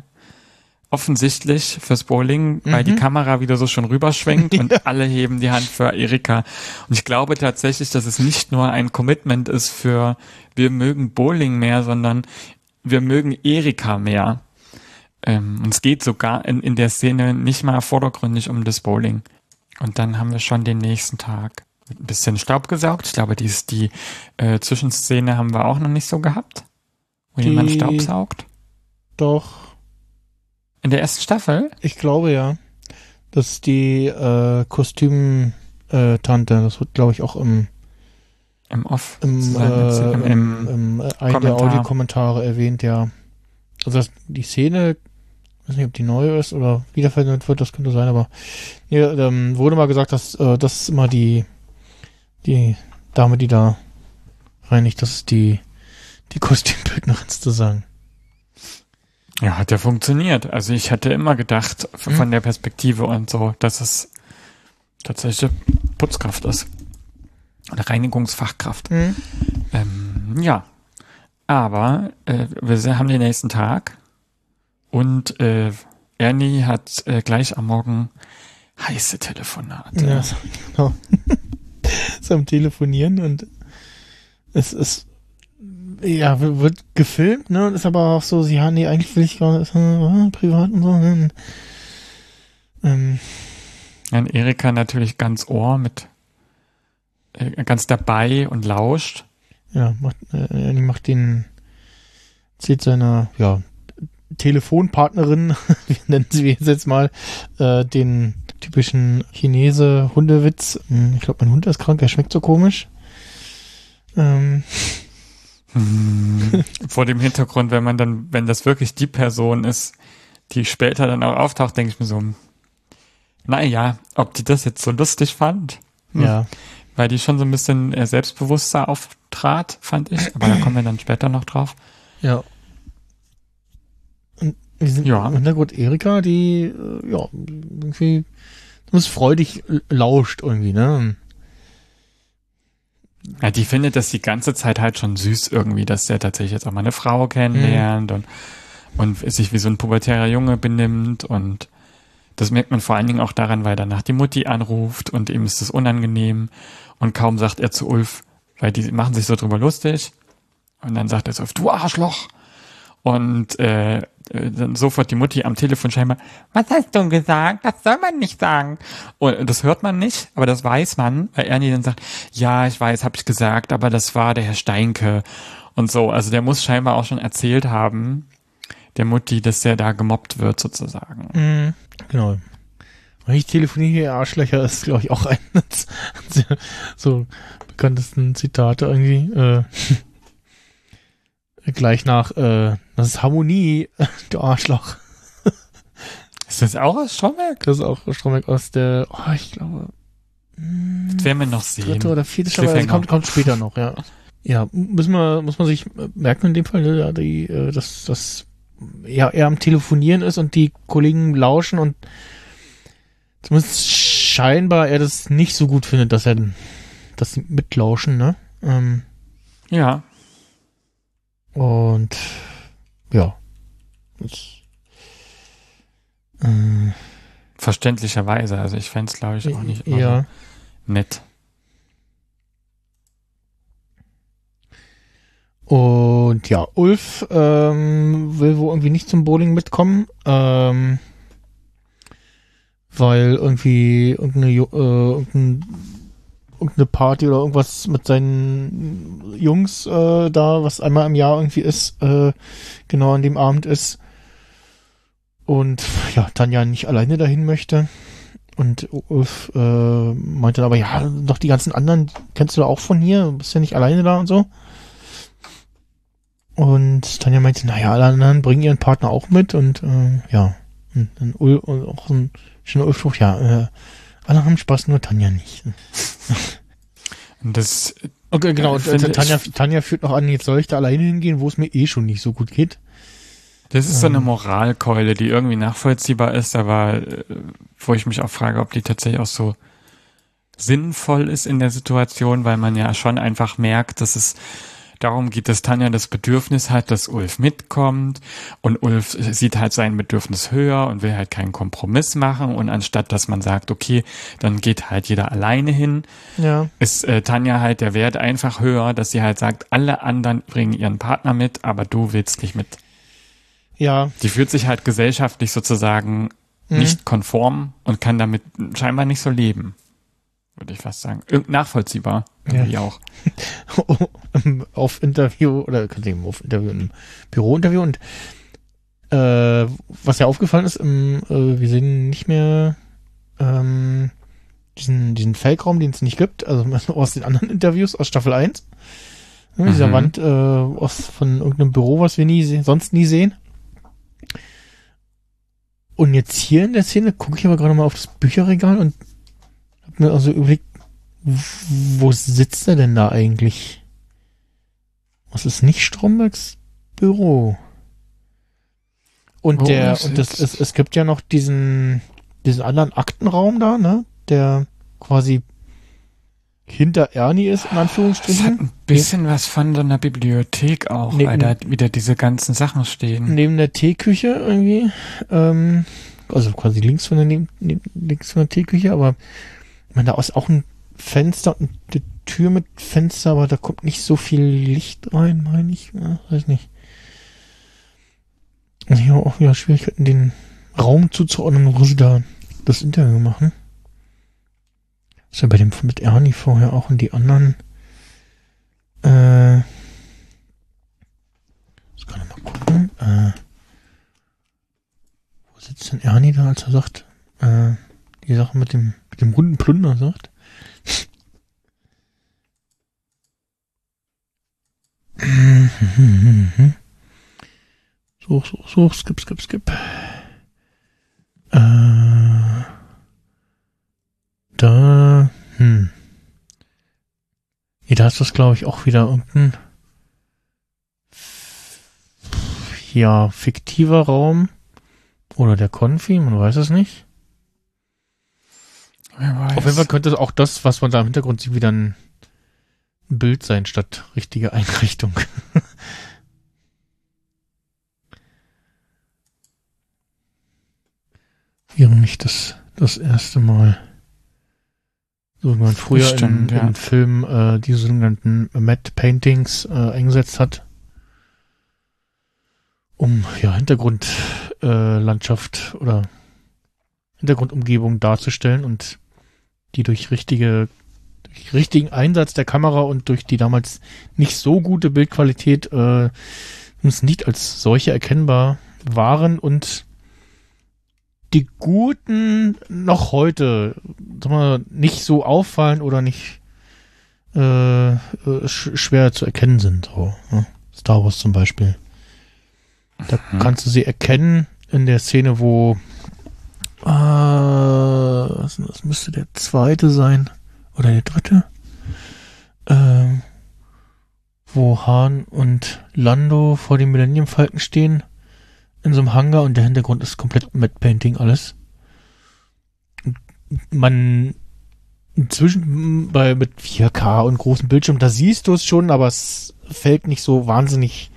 offensichtlich fürs Bowling, weil die Kamera wieder so schon rüberschwenkt und alle heben die Hand für Erika. Und ich glaube tatsächlich, dass es nicht nur ein Commitment ist für wir mögen Bowling mehr, sondern wir mögen Erika mehr. Ähm, und es geht sogar in, in der Szene nicht mal vordergründig um das Bowling. Und dann haben wir schon den nächsten Tag ein bisschen Staub gesaugt. Ich glaube, die, die äh, Zwischenszene haben wir auch noch nicht so gehabt. Wo Die- jemand Staub saugt. Doch, In der ersten Staffel? ich glaube ja. Das ist die äh, Kostüm-Tante. Das wird, glaube ich, auch im Im Off. im, äh, im, im, im äh, einen der Kommentar. Audiokommentare erwähnt, ja. Also das, die Szene, weiß nicht, ob die neu ist oder wiederverwendet wird, das könnte sein, aber hier ähm, wurde mal gesagt, dass äh, das ist immer die die Dame, die da reinigt, das ist die die Kostümbildnerin zu sagen. ja, hat ja funktioniert. Also ich hatte immer gedacht, f- Hm. von der Perspektive und so, dass es tatsächlich Putzkraft ist. Oder Reinigungsfachkraft. Mhm. Ähm, ja. Aber äh, wir haben den nächsten Tag und äh, Ernie hat äh, gleich am Morgen heiße Telefonate. Ja, so, genau. ist am Telefonieren und es ist ja wird gefilmt, ne? Und ist aber auch so, ja, nee, eigentlich will ich gar nicht äh, privat und so. ne? Ähm, Und Erika natürlich ganz Ohr mit äh, ganz dabei und lauscht. ja, macht, äh, Ernie macht den, zählt seiner, ja, Telefonpartnerin, wir nennen sie jetzt mal, äh, den typischen Chinese-Hundewitz. Hm, Ich glaube, mein Hund ist krank, er schmeckt so komisch. Ähm, Vor dem Hintergrund, wenn man dann, wenn das wirklich die Person ist, die später dann auch auftaucht, denke ich mir so, naja, ob die das jetzt so lustig fand, Hm. ja. weil die schon so ein bisschen äh, selbstbewusster auftrat, fand ich. Aber da kommen wir dann später noch drauf. Ja. Und wir sind Ja. im Hintergrund Erika, die, äh, ja, irgendwie, muss freudig lauscht irgendwie, ne? Ja, die findet das die ganze Zeit halt schon süß irgendwie, dass der tatsächlich jetzt auch mal eine Frau kennenlernt und, und sich wie so ein pubertärer Junge benimmt und das merkt man vor allen Dingen auch daran, weil danach die Mutti anruft und ihm ist das unangenehm und kaum sagt er zu Ulf, weil die machen sich so drüber lustig und dann sagt er zu Ulf, du Arschloch und äh, dann sofort die Mutti am Telefon scheinbar, was hast du gesagt? Das soll man nicht sagen. Und das hört man nicht, aber das weiß man, weil Ernie dann sagt, ja, ich weiß, habe ich gesagt, aber das war der Herr Steinke und so. Also der muss scheinbar auch schon erzählt haben, der Mutti, dass der da gemobbt wird sozusagen. Mhm. Genau. Weil ich telefoniere hier Arschlöcher ist, glaube ich, auch ein der so bekanntesten Zitate irgendwie. Äh, gleich nach, äh, das ist Harmonie, du Arschloch. Ist das auch aus Stromberg? Das ist auch Stromberg aus der, oh, ich glaube, Das werden wir noch sehen. dritte oder vierte Staffel, also kommt, kommt später noch, ja. Ja, müssen wir, muss man sich merken in dem Fall, ne, ja, die, äh, dass das ja er am Telefonieren ist und die Kollegen lauschen und zumindest scheinbar er das nicht so gut findet, dass er, dass sie mitlauschen, ne? Ähm, Ja. und ja. Das, äh, Verständlicherweise. Also ich fänd's glaube ich, auch nicht immer ja. so nett. Und ja, Ulf ähm, will wohl irgendwie nicht zum Bowling mitkommen, ähm, weil irgendwie irgendeine, äh, irgendein, irgendeine Party oder irgendwas mit seinen Jungs äh, da, was einmal im Jahr irgendwie ist, äh, genau an dem Abend ist. Und ja, Tanja nicht alleine dahin möchte. Und Ulf äh, meinte dann aber, ja, doch die ganzen anderen kennst du auch von hier, bist ja nicht alleine da und so. Und Tanja meinte, naja, alle anderen bringen ihren Partner auch mit und äh, ja. Und dann Ul und auch ein schöner Ulfspruch, ja, äh, alle haben Spaß, nur Tanja nicht. Das, Okay, genau, finde, äh, Tanja, ich- Tanja führt noch an, jetzt soll ich da alleine hingehen, wo es mir eh schon nicht so gut geht. das ist so Ähm. eine Moralkeule, die irgendwie nachvollziehbar ist, aber äh, wo ich mich auch frage, ob die tatsächlich auch so sinnvoll ist in der Situation, weil man ja schon einfach merkt, dass es darum geht, dass Tanja das Bedürfnis hat, dass Ulf mitkommt und Ulf sieht halt sein Bedürfnis höher und will halt keinen Kompromiss machen und anstatt, dass man sagt, okay, dann geht halt jeder alleine hin, Ja. ist äh, Tanja halt der Wert einfach höher, dass sie halt sagt, alle anderen bringen ihren Partner mit, aber du willst nicht mit. Ja, Die fühlt sich halt gesellschaftlich sozusagen Mhm. nicht konform und kann damit scheinbar nicht so leben. Würde ich fast sagen. Nachvollziehbar. Irgendwie auch. auf Interview oder kann ich auf Interview im Bürointerview und äh, was ja aufgefallen ist, im, äh, wir sehen nicht mehr ähm, diesen, diesen Feldraum, den es nicht gibt, also aus den anderen Interviews aus Staffel 1. Ja, Dieser Mhm. Wand äh, aus von irgendeinem Büro, was wir nie sonst nie sehen. Und jetzt hier in der Szene gucke ich aber gerade mal auf das Bücherregal und hab mir also überlegt, wo sitzt er denn da eigentlich? Was ist nicht Strombergs Büro? Und Wo der, und das, es, es gibt ja noch diesen, diesen anderen Aktenraum da, ne? Der quasi hinter Ernie ist, in Das hat Anführungsstrichen. ein bisschen was von so einer Bibliothek auch, Nee, weil da wieder diese ganzen Sachen stehen. Neben der Teeküche irgendwie. Ähm, also quasi links von der, neben, neben, links von der Teeküche, aber ich meine, da ist auch ein Fenster und eine Tür mit Fenster, aber da kommt nicht so viel Licht rein, meine ich. Ja, weiß nicht. Und hier auch wieder Schwierigkeiten, den Raum zuzuordnen, wo sie da das Interview machen. Ist ja bei dem mit Ernie vorher auch und die anderen. Äh, ich kann mal gucken. Äh, wo sitzt denn Ernie da, als er sagt, äh, die Sache mit dem, mit dem runden Plunder sagt? Such, such, such, skip, skip, skip. Äh, da, hm. Nee, da ist das, glaube ich, auch wieder irgendein, ja, fiktiver Raum. Oder der Konfi, man weiß es nicht. Auf jeden Fall könnte auch das, was man da im Hintergrund sieht, wieder ein Bild sein, statt richtige Einrichtung. Wäre nicht das, das erste Mal. So wie man früher Stimmt, in, ja. in Filmen äh, diese sogenannten Matte Paintings äh, eingesetzt hat, um ja Hintergrundlandschaft äh, Landschaft oder Hintergrundumgebung darzustellen und die durch richtige durch richtigen Einsatz der Kamera und durch die damals nicht so gute Bildqualität äh, uns nicht als solche erkennbar waren und die guten noch heute sag mal, nicht so auffallen oder nicht äh, äh, sch schwer zu erkennen sind. So, ne? Star Wars zum Beispiel. Da kannst du sie erkennen in der Szene, wo äh, was, das müsste der zweite sein. Oder der dritte, ähm, wo Han und Lando vor dem Millennium Falken stehen in so einem Hangar und der Hintergrund ist komplett Matte Painting alles. Man inzwischen bei mit 4K und großen Bildschirm, da siehst du es schon, aber es fällt nicht so wahnsinnig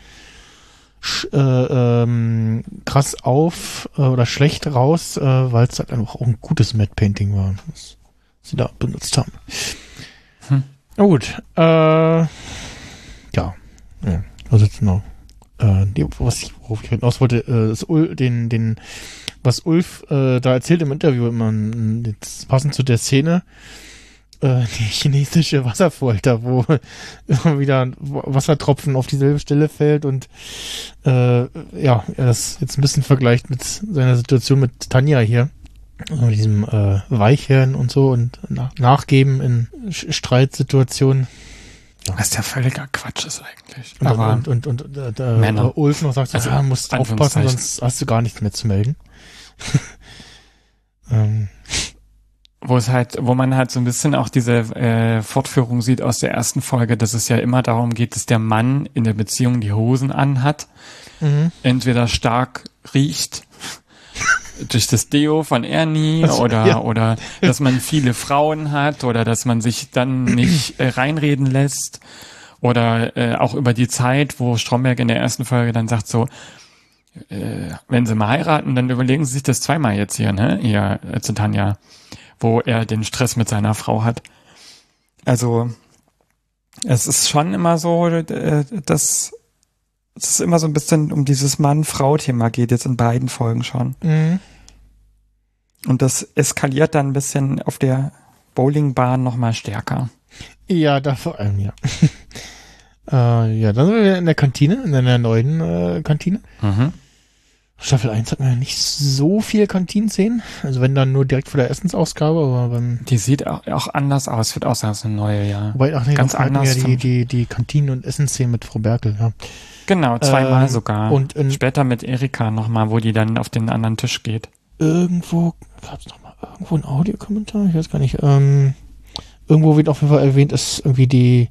äh, ähm, krass auf äh, oder schlecht raus, äh, weil es halt einfach auch ein gutes Matte Painting war, was sie da benutzt haben. Hm. Na gut, äh, ja, ja also jetzt noch äh, die, was ich, worauf ich hinaus wollte, äh, das Ul, den, den, was Ulf äh, da erzählt im Interview, immer m, jetzt passend zu der Szene, äh, die chinesische Wasserfolter, wo immer wieder ein Wassertropfen auf dieselbe Stelle fällt und äh, ja, er das jetzt ein bisschen vergleicht mit seiner Situation mit Tanja hier. Also diesem äh, Weichhirn und so und nach, Nachgeben in Sch- Streitsituationen. Was ja völliger Quatsch ist eigentlich. Und, Aber und, und, und, und äh, der, Männer. Ulf noch sagt, so, Also, ja, musst aufpassen, sonst hast du gar nichts mehr zu melden. ähm, wo es halt, wo man halt so ein bisschen auch diese äh, Fortführung sieht aus der ersten Folge, dass es ja immer darum geht, dass der Mann in der Beziehung die Hosen anhat, mhm. entweder stark riecht durch das Deo von Ernie Also, oder ja. oder dass man viele Frauen hat oder dass man sich dann nicht äh, reinreden lässt oder äh, auch über die Zeit, wo Stromberg in der ersten Folge dann sagt so äh, wenn sie mal heiraten, dann überlegen sie sich das zweimal jetzt hier, ne? Hier äh, zu Tanja, wo er den Stress mit seiner Frau hat. Also es ist schon immer so, äh, dass es ist immer so ein bisschen um dieses Mann-Frau-Thema geht jetzt in beiden Folgen schon. Mhm. Und das eskaliert dann ein bisschen auf der Bowlingbahn nochmal stärker. Ja, da vor allem, ja. äh, ja, dann sind wir in der Kantine, in der neuen äh, Kantine. Staffel 1 hat man ja nicht so viel Kantinenszenen. Also wenn dann nur direkt vor der Essensausgabe, aber beim Die sieht auch, auch anders aus, wird auch als eine neue, ja. Wobei, ach nee, Ganz anders ja die, die, die Kantinen- und Essensszenen mit Frau Berkel, ja. Genau, zweimal Ähm, sogar. und in- später mit Erika nochmal, wo die dann auf den anderen Tisch geht. Irgendwo, gab's noch mal irgendwo ein Audiokommentar? Ich weiß gar nicht. Ähm, irgendwo wird auf jeden Fall erwähnt, ist irgendwie die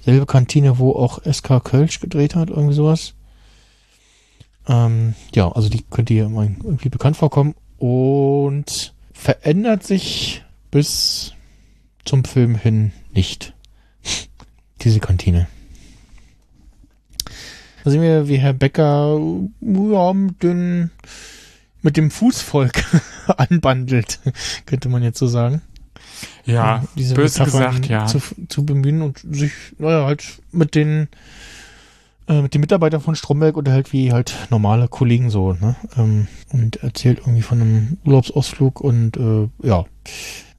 selbe Kantine, wo auch SK Kölsch gedreht hat, irgendwie sowas. Ähm, ja, also die könnte hier irgendwie bekannt vorkommen und verändert sich bis zum Film hin nicht. Diese Kantine. Da sehen wir, wie Herr Becker ja, mit, den, mit dem Fußvolk anbandelt, könnte man jetzt so sagen. Ja, diese böse Metaphern gesagt, ja. Zu, zu bemühen und sich, naja, halt mit den äh, mit den Mitarbeitern von Stromberg unterhält wie halt normale Kollegen so, ne? Ähm, und erzählt irgendwie von einem Urlaubsausflug und äh, ja.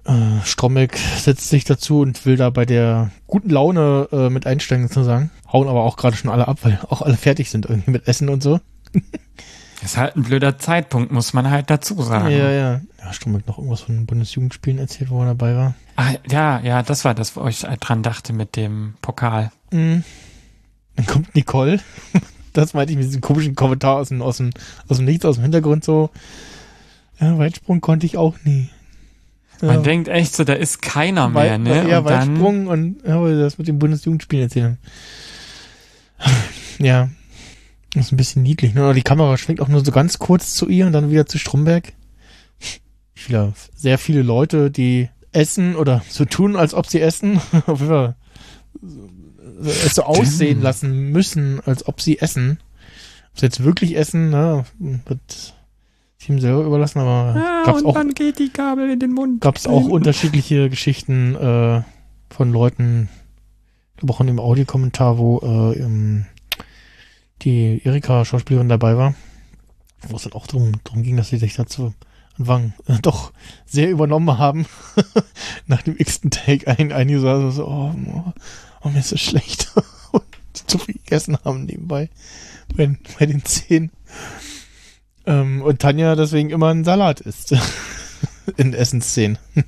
Äh, Stromberg setzt sich dazu und will da bei der guten Laune äh, mit einsteigen sozusagen. Hauen aber auch gerade schon alle ab, weil auch alle fertig sind irgendwie mit Essen und so. Ist halt ein blöder Zeitpunkt, muss man halt dazu sagen. Ja, ja. Ja, Stromberg noch irgendwas von Bundesjugendspielen erzählt, wo er dabei war. Ah, ja, ja, das war das, wo ich halt dran dachte mit dem Pokal. Mhm. Dann kommt Nicole. Das meinte ich mit diesem komischen Kommentar aus dem, aus dem, aus dem Nichts, aus dem Hintergrund so. Ja, Weitsprung konnte ich auch nie. Ja, Man denkt echt so, da ist keiner mehr, Weit- ne? Ja, und dann, Weitsprung und ja, das mit den Bundesjugendspielen erzählen. Ja. Das ist ein bisschen niedlich, ne? Die Kamera schwenkt auch nur so ganz kurz zu ihr und dann wieder zu Stromberg. Wieder sehr viele Leute, die essen oder so tun, als ob sie essen. Auf jeden Fall es so aussehen lassen müssen, als ob sie essen. Ob sie jetzt wirklich essen, ne, wird ihm selber überlassen, aber ah, gab's und auch dann geht die Gabel in den Mund. gab es auch unterschiedliche Geschichten äh, von Leuten, ich glaube auch in dem Audiokommentar, wo äh, ähm, die Erika-Schauspielerin dabei war, wo es dann auch darum drum ging, dass sie sich dazu Anfang äh, doch sehr übernommen haben. Nach dem x-ten Take ein, einige so, so oh, oh, mir ist so schlecht. Und zu viel gegessen haben nebenbei bei, bei den Zehen. Ähm, und Tanja deswegen immer einen Salat isst. in Essensszenen.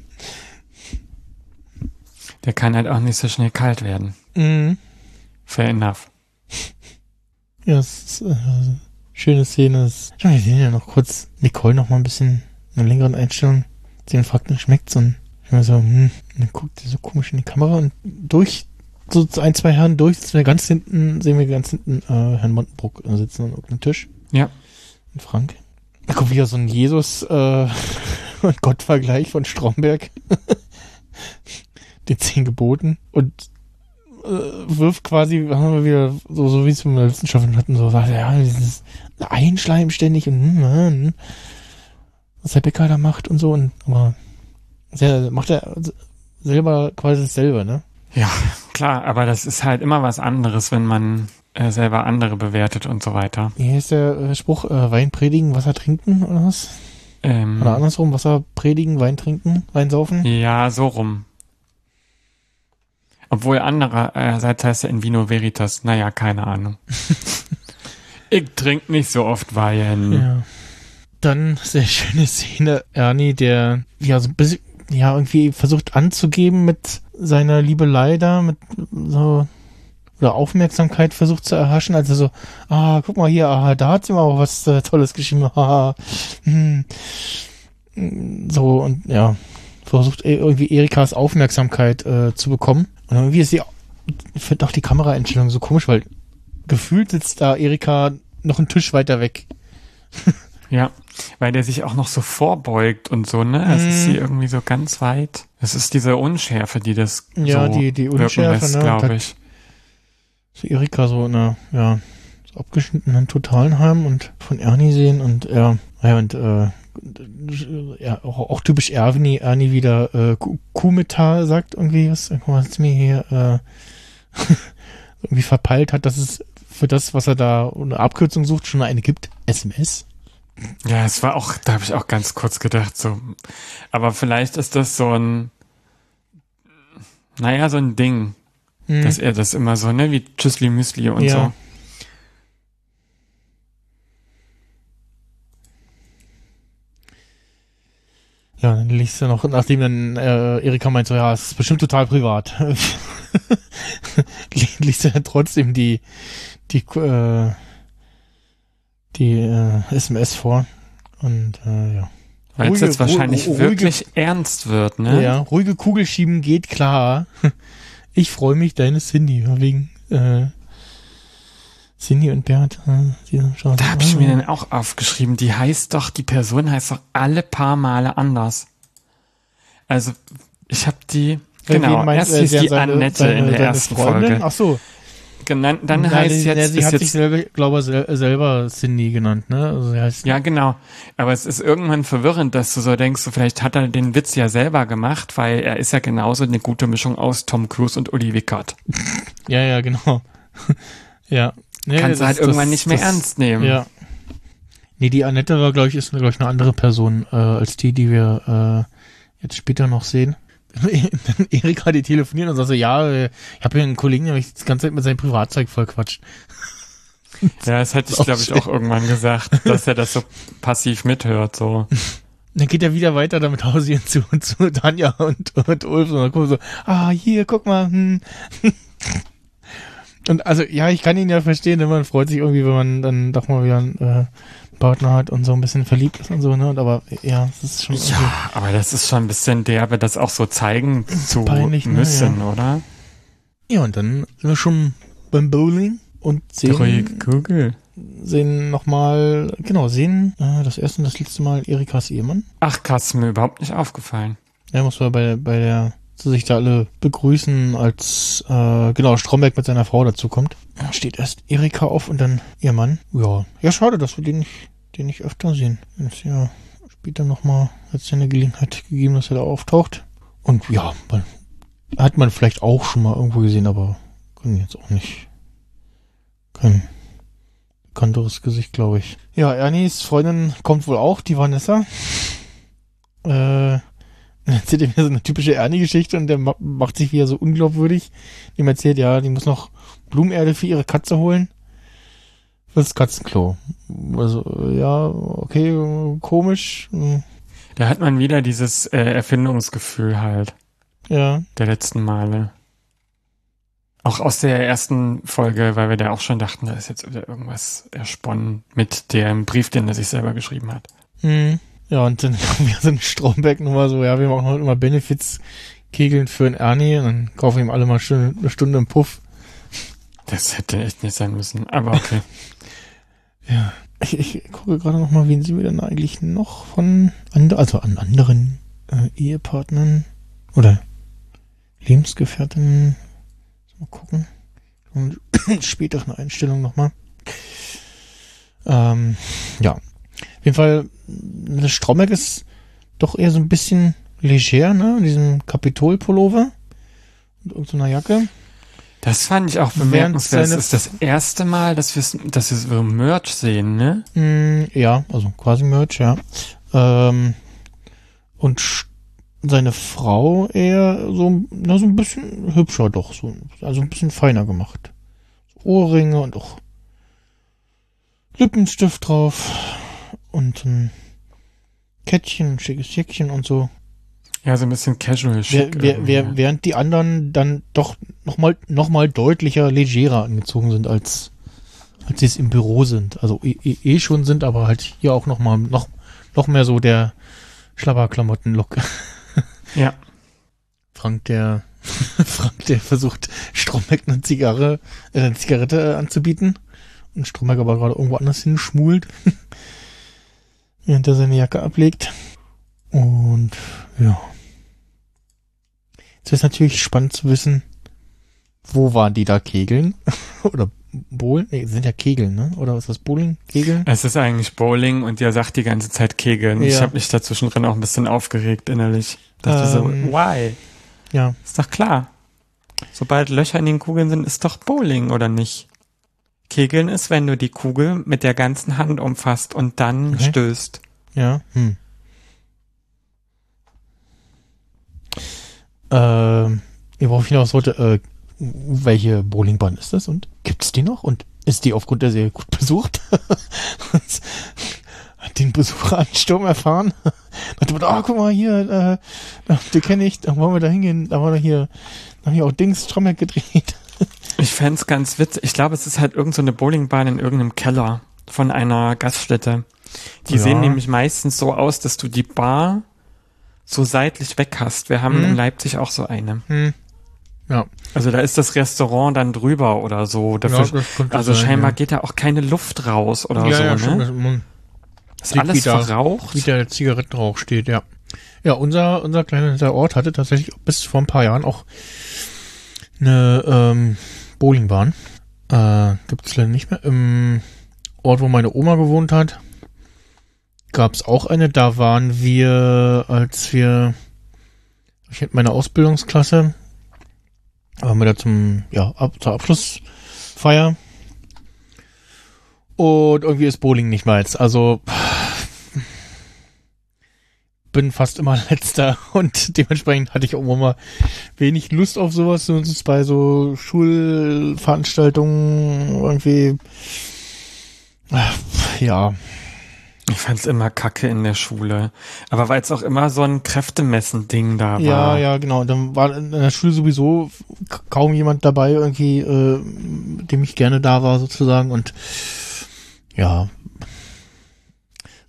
Der kann halt auch nicht so schnell kalt werden. Mhm. Fair enough. Ja, es ist äh, schöne Szene. Es- Schau, wir sehen ja noch kurz Nicole noch mal ein bisschen in einer längeren Einstellung. Sie fragt, wie schmeckt's? Und ich war so, hm, und dann guckt sie so komisch in die Kamera und durch so ein, zwei Herren durch, sitzen wir ganz hinten, sehen wir ganz hinten äh, Herrn Montenbruck äh, sitzen an irgendeinem Tisch. Ja. Und Frank. Da kommt wieder so ein Jesus äh, und Gottvergleich von Stromberg. Den zehn Geboten. Und äh, wirft quasi, haben wir wieder, so, so wie es mit der Wissenschaft hatten, so, sagt, ja, dieses Einschleim ständig und hm, hm, was der Bäcker da macht und so. Und aber sehr, macht er selber quasi dasselbe, ne? Ja, klar, aber das ist halt immer was anderes, wenn man äh, selber andere bewertet und so weiter. Wie heißt der äh, Spruch? Äh, Wein predigen, Wasser trinken oder was? Ähm, Oder andersrum, Wasser predigen, Wein trinken, Wein saufen? ja, so rum. Obwohl andererseits heißt er in Vino Veritas, naja, keine Ahnung. ich trinke nicht so oft Wein. Ja. Dann sehr schöne Szene, Ernie, der ja so ein bisschen, ja, irgendwie versucht anzugeben mit seiner Liebelei da, mit so oder Aufmerksamkeit versucht zu erhaschen, also so, ah, guck mal hier, ah, da hat sie mal auch was äh, Tolles geschrieben, ah, hm. so und ja, versucht eh irgendwie Erikas Aufmerksamkeit äh, zu bekommen. Und irgendwie ist die, ich finde auch die Kameraeinstellung so komisch, weil gefühlt sitzt da Erika noch einen Tisch weiter weg. Ja, weil der sich auch noch so vorbeugt und so, ne? Es ist Mhm. sie irgendwie so ganz weit. Es ist diese Unschärfe, die das Ja, so die- die Unschärfe, lässt, ne? glaube ich. so Erika so in einer, ja, so abgeschnittenen Totalenheim und von Ernie sehen und ja, ja und äh, ja, auch, auch typisch Ernie, Ernie wieder äh, Ku- Kuhmetall sagt irgendwie was, guck mal, was mir hier äh, irgendwie verpeilt hat, dass es für das, was er da eine Abkürzung sucht, schon eine gibt. SMS. Ja, es war auch, da habe ich auch ganz kurz gedacht, so. Aber vielleicht ist das so ein, naja, so ein Ding, Hm. dass er das immer so, ne, wie Tschüssli Müsli und Ja. so. Ja, dann liest er noch, nachdem dann äh, Erika meint so, ja, es ist bestimmt total privat. liest er dann trotzdem die die äh, die äh, SMS vor und äh, ja. Weil es Ruhige- jetzt wahrscheinlich ru- ruhige- wirklich ernst wird, ne? Ja, ruhige Kugel schieben geht klar. Ich freue mich, deine Cindy, wegen äh, Cindy und Bert. Äh, Da habe ich mir dann auch aufgeschrieben, die heißt doch, die Person heißt doch alle paar Male anders. Also, ich habe die, Genau, meinst erst hieß die Annette in der ersten Folge. Ach so. Genannt, dann Nein, heißt die- jetzt, ja, sie hat jetzt sich selber, glaube ich, sel selber Cindy genannt, ne? Also sie heißt Ja, genau. Aber es ist irgendwann verwirrend, dass du so denkst, so vielleicht hat er den Witz ja selber gemacht, weil er ist ja genauso eine gute Mischung aus Tom Cruise und Uli Wickert. Ja, ja, genau. ja. Nee, Kannst du halt irgendwann das- nicht mehr das- ernst nehmen. Ja. Nee, die Annette war, glaube ich, ist, glaube ich, eine andere Person äh, als die, die wir äh, jetzt später noch sehen. Erika, die telefoniert und sagt so, ja, ich habe hier einen Kollegen, der mich die ganze Zeit mit seinem Privatzeug vollquatscht. Ja, das hätte ich, glaube ich, auch irgendwann gesagt, dass er das so passiv mithört, so. Dann geht er wieder weiter damit Hausieren zu, zu Tanja und, und Ulf und dann gucken so, ah, hier, guck mal. Hm. Und also, ja, ich kann ihn ja verstehen, denn man freut sich irgendwie, wenn man dann doch mal wieder äh, Partner hat und so ein bisschen verliebt ist und so, ne? Und aber ja, es ist schon Ja, aber das ist schon ein bisschen derbe, das auch so zeigen zu Peinlich, ne? müssen, oder? Ja, und dann sind wir schon beim Bowling und sehen, Kugel. sehen nochmal, genau, sehen äh, das erste und das letzte Mal Erikas Ehemann. Ach, krass, mir überhaupt nicht aufgefallen. Ja, muss man bei, bei der, zu sich da alle begrüßen, als, äh, genau, Stromberg mit seiner Frau dazu kommt. Da steht erst Erika auf und dann ihr Mann. Ja, ja, schade, dass wir den nicht, den nicht öfter sehen. Ist ja später nochmal, hat es eine Gelegenheit gegeben, dass er da auftaucht. Und ja, man, hat man vielleicht auch schon mal irgendwo gesehen, aber können jetzt auch nicht. Kein bekannteres Gesicht, glaube ich. Ja, Ernies Freundin kommt wohl auch, die Vanessa. Äh, dann erzählt er mir so eine typische Ernie-Geschichte und der ma macht sich wieder so unglaubwürdig. Dem erzählt, ja, die muss noch Blumenerde für ihre Katze holen. Fürs Katzenklo. Also, ja, okay, komisch. hm, Da hat man wieder dieses äh, Erfindungsgefühl halt, Ja, der letzten Male. Auch aus der ersten Folge, weil wir da auch schon dachten, da ist jetzt wieder irgendwas ersponnen mit dem Brief, den er sich selber geschrieben hat. hm. Ja, und dann kommen wir so in Stromberg nochmal so, ja, wir machen heute mal Benefits kegeln für einen Ernie und dann kaufen ihm alle mal schön eine Stunde im Puff. Das hätte echt nicht sein müssen, aber okay. Ja. Ich, ich gucke gerade noch mal, wen sie mir denn eigentlich noch von and, also an anderen äh, Ehepartnern oder Lebensgefährtinnen. Mal gucken. Und späteren Einstellung noch mal. Ähm, ja. Jeden Fall, das Stromberg ist doch eher so ein bisschen leger, ne? In diesem Kapitol-Pullover und irgendeiner Jacke. Das fand ich auch bemerkenswert. Das ist das erste Mal, dass wir dass wir so Merch sehen, ne? Mm, ja, also quasi Merch, ja. Ähm, und seine Frau eher so, na, so ein bisschen hübscher doch, so, also ein bisschen feiner gemacht. Ohrringe und auch Lippenstift drauf und ein Kettchen, ein schickes Jäckchen und so. Ja, so ein bisschen casual Wer, schick. wer, irgendwie. wer, während die anderen dann doch nochmal noch mal deutlicher legerer angezogen sind, als, als sie es im Büro sind. Also eh, eh, eh schon sind, aber halt hier auch nochmal noch, noch mehr so der Schlabberklamotten-Look. ja. Frank, der Frank, der versucht, Stromberg eine Zigarre, äh, eine Zigarette anzubieten. Und Stromberg aber gerade irgendwo anders hin schmult. während er seine Jacke ablegt. Und ja. Jetzt ist natürlich spannend zu wissen, wo waren die da Kegeln? Oder Bowlen? Nee, sind ja Kegeln, ne? Oder was ist das? Bowling? Kegeln? Es ist eigentlich Bowling und ihr sagt die ganze Zeit Kegeln. Ich Ja. habe mich dazwischen drin auch ein bisschen aufgeregt innerlich. Dachte Ähm, so, why? Ja. Ist doch klar. Sobald Löcher in den Kugeln sind, ist doch Bowling, oder nicht? Kegeln ist, wenn du die Kugel mit der ganzen Hand umfasst und dann Okay. stößt. Ja. Hm. Ähm, worauf ich hinaus wollte, äh, welche Bowlingbahn ist das und gibt's die noch und ist die aufgrund der Serie gut besucht? Hat den Besucheransturm erfahren? Dachte man, ah, guck mal hier, äh, den kenne ich, da wollen wir da hingehen, da war da hier, da haben hier auch Dings Stromberg gedreht. Ich fänd's ganz witzig. Ich glaube, es ist halt irgendeine so eine Bowlingbahn in irgendeinem Keller von einer Gaststätte. Die Ja. sehen nämlich meistens so aus, dass du die Bar so seitlich weg hast. Wir haben Mhm. in Leipzig auch so eine. Hm. Ja. Also da ist das Restaurant dann drüber oder so. Dafür, Ja, also sein, scheinbar ja. geht da auch keine Luft raus oder ja, so, ja, ne? schon, das- ist alles wie da- verraucht. wie der Zigarettenrauch steht, ja. Ja, unser, unser kleiner Ort hatte tatsächlich bis vor ein paar Jahren auch eine ähm, Bowlingbahn. Äh, Gibt es leider nicht mehr. Im Ort, wo meine Oma gewohnt hat, gab es auch eine. Da waren wir, als wir, ich hatte meine Ausbildungsklasse, waren wir da zum, ja, ab, zur Abschlussfeier. Und irgendwie ist Bowling nicht meins. Also bin fast immer letzter und dementsprechend hatte ich auch immer wenig Lust auf sowas. Sonst bei so Schulveranstaltungen irgendwie ja. Ich fand's immer kacke in der Schule. Aber weil es auch immer so ein Kräftemessen-Ding da war. Ja, ja, genau. Dann war in der Schule sowieso kaum jemand dabei, irgendwie, äh, dem ich gerne da war, sozusagen. Und ja.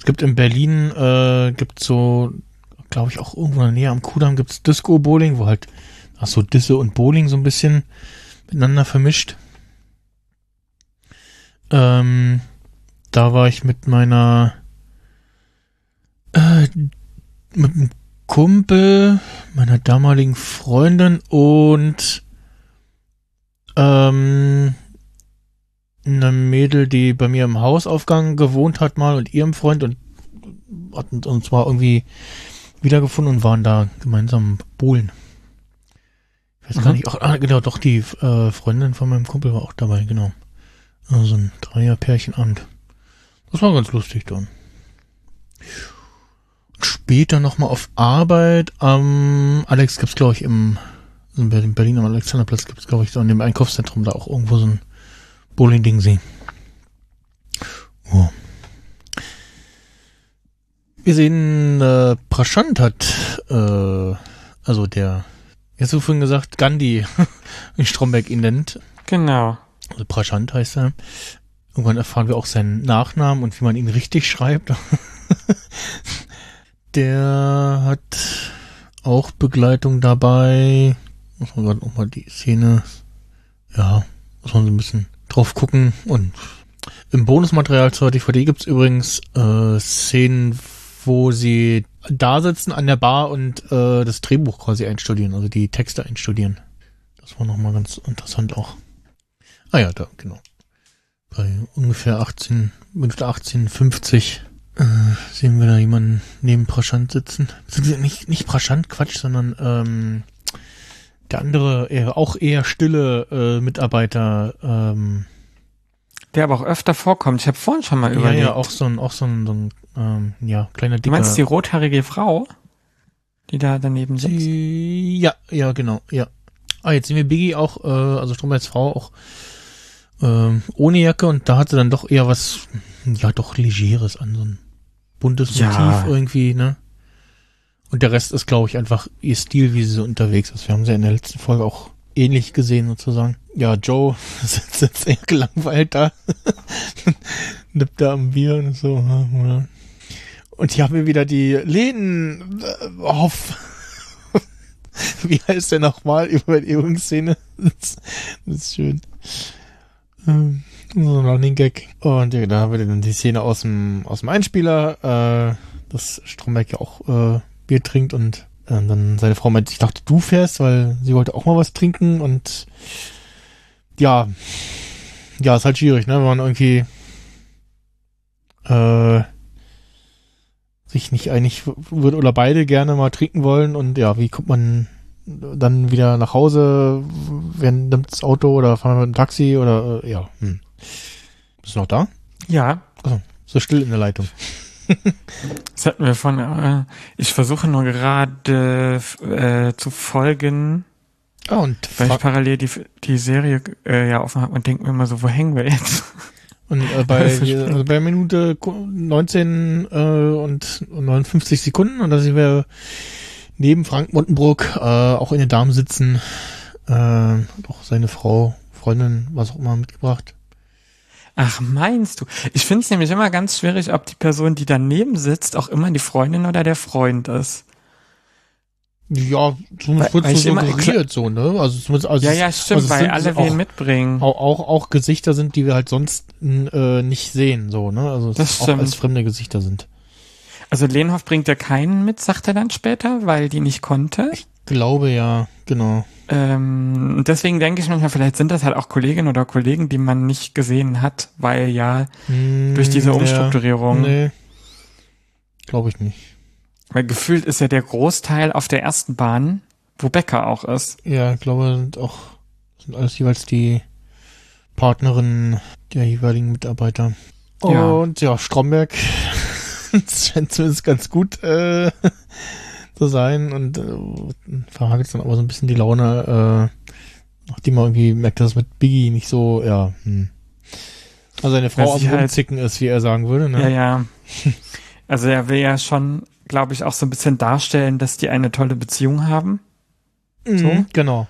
Es gibt in Berlin, äh, gibt so, glaube ich, auch irgendwo in der Nähe am Kudamm gibt's Disco-Bowling, wo halt, ach so, Disse und Bowling so ein bisschen miteinander vermischt. Ähm, da war ich mit meiner äh, mit einem Kumpel meiner damaligen Freundin und ähm, einem Mädel, die bei mir im Hausaufgang gewohnt hat mal und ihrem Freund und hatten uns zwar irgendwie wiedergefunden und waren da gemeinsam bowlen. Ich weiß gar Mhm. nicht, ach, ah, genau, doch die äh, Freundin von meinem Kumpel war auch dabei, genau. Also ein Dreier-Pärchenabend. Das war ganz lustig dann. Später nochmal auf Arbeit am Alex gibt's glaube ich im in Berlin, Berlin am Alexanderplatz gibt's glaube ich so in dem Einkaufszentrum da auch irgendwo so ein Bowling-Ding sehen. Oh. Wir sehen, äh, Prashant hat, äh, also der, jetzt so vorhin gesagt, Gandhi, wie Stromberg ihn nennt, Genau. also Prashant heißt er. Irgendwann erfahren wir auch seinen Nachnamen und wie man ihn richtig schreibt. Der hat auch Begleitung dabei. Muss man gerade nochmal die Szene, ja, muss man so ein bisschen drauf gucken. Und im Bonusmaterial zur DVD gibt's übrigens äh, Szenen, wo sie da sitzen an der Bar und äh, das Drehbuch quasi einstudieren, also die Texte einstudieren. Das war nochmal ganz interessant auch. Ah ja, da, genau. Bei ungefähr 18, Minute 1850 äh, sehen wir da jemanden neben Praschant sitzen. Nicht, nicht Praschant, Quatsch, sondern ähm, der andere, eher, auch eher stille äh, Mitarbeiter. Ähm, Der aber auch öfter vorkommt. Ich habe vorhin schon mal ja, überlegt. ja, auch so ein, auch so ein, so ein ähm, ja, kleiner du dicker. meinst die rothaarige Frau, die da daneben sitzt? Ja, ja, genau, ja. Ah, jetzt sehen wir Biggie auch, äh, also Strombergs Frau auch ähm, ohne Jacke und da hat sie dann doch eher was, ja, doch Legeres an, so ein buntes Ja. Motiv irgendwie, ne? Und der Rest ist, glaube ich, einfach ihr Stil, wie sie so unterwegs ist. Wir haben sie in der letzten Folge auch ähnlich gesehen, sozusagen. Ja, Joe sitzt jetzt eher gelangweilt da. Nippt da am Bier und so. Und hier haben wir wieder die Läden äh, auf. Wie heißt der nochmal? Überlegungsszene. Das, das ist schön. Ähm, So ein Running Gag. Und ja, da haben wir dann die Szene aus dem, aus dem Einspieler, äh, dass Stromberg ja auch äh, Bier trinkt und äh, dann seine Frau meint, ich dachte, du fährst, weil sie wollte auch mal was trinken und ja, ja, ist halt schwierig, ne, wenn man irgendwie äh, sich nicht einig wird oder beide gerne mal trinken wollen und ja, wie kommt man dann wieder nach Hause, wer nimmt das Auto oder fahren wir mit dem Taxi oder äh, ja. Hm. Bist du noch da? Ja, So still in der Leitung. das hatten wir von. Äh, ich versuche nur gerade äh, zu folgen, Ah, und, weil ich parallel die, die Serie äh, ja offen habe und denke mir immer so, wo hängen wir jetzt? und äh, bei, also bei Minute ku- 19 äh, und 59 Sekunden und da sind wir neben Frank Montenbrook äh, auch in den Damen sitzen. Äh, hat auch seine Frau, Freundin, was auch immer mitgebracht. Ach, meinst du? Ich finde es nämlich immer ganz schwierig, ob die Person, die daneben sitzt, auch immer die Freundin oder der Freund ist. Ja, zumindest wird weil so ich immer- suggeriert so, ne? Also zumindest, also ja, es- ja, stimmt, also es weil alle auch, wen mitbringen. auch, auch, auch Gesichter sind, die wir halt sonst äh, nicht sehen, so, ne? Also es Das auch stimmt. als fremde Gesichter sind. Also Lehnhoff bringt ja keinen mit, sagt er dann später, weil die nicht konnte. Glaube ja, genau. Ähm, deswegen denke ich manchmal, vielleicht sind das halt auch Kolleginnen oder Kollegen, die man nicht gesehen hat, weil ja durch diese Hm, ja, Umstrukturierung, Nee. Glaube ich nicht. weil gefühlt ist ja der Großteil auf der ersten Bahn, wo Becker auch ist. Ja, ich glaube, sind auch sind alles jeweils die Partnerinnen der jeweiligen Mitarbeiter. Ja. Und ja, Stromberg scheint zumindest ganz gut äh, zu sein und äh, verhagelt dann aber so ein bisschen die Laune, äh, nachdem man irgendwie merkt, dass es mit Biggie nicht so, ja, hm. Also seine Frau am halt- Rumzicken ist, wie er sagen würde, ne? Ja, ja. Also er will ja schon, glaube ich, auch so ein bisschen darstellen, dass die eine tolle Beziehung haben. Mhm, So? Genau.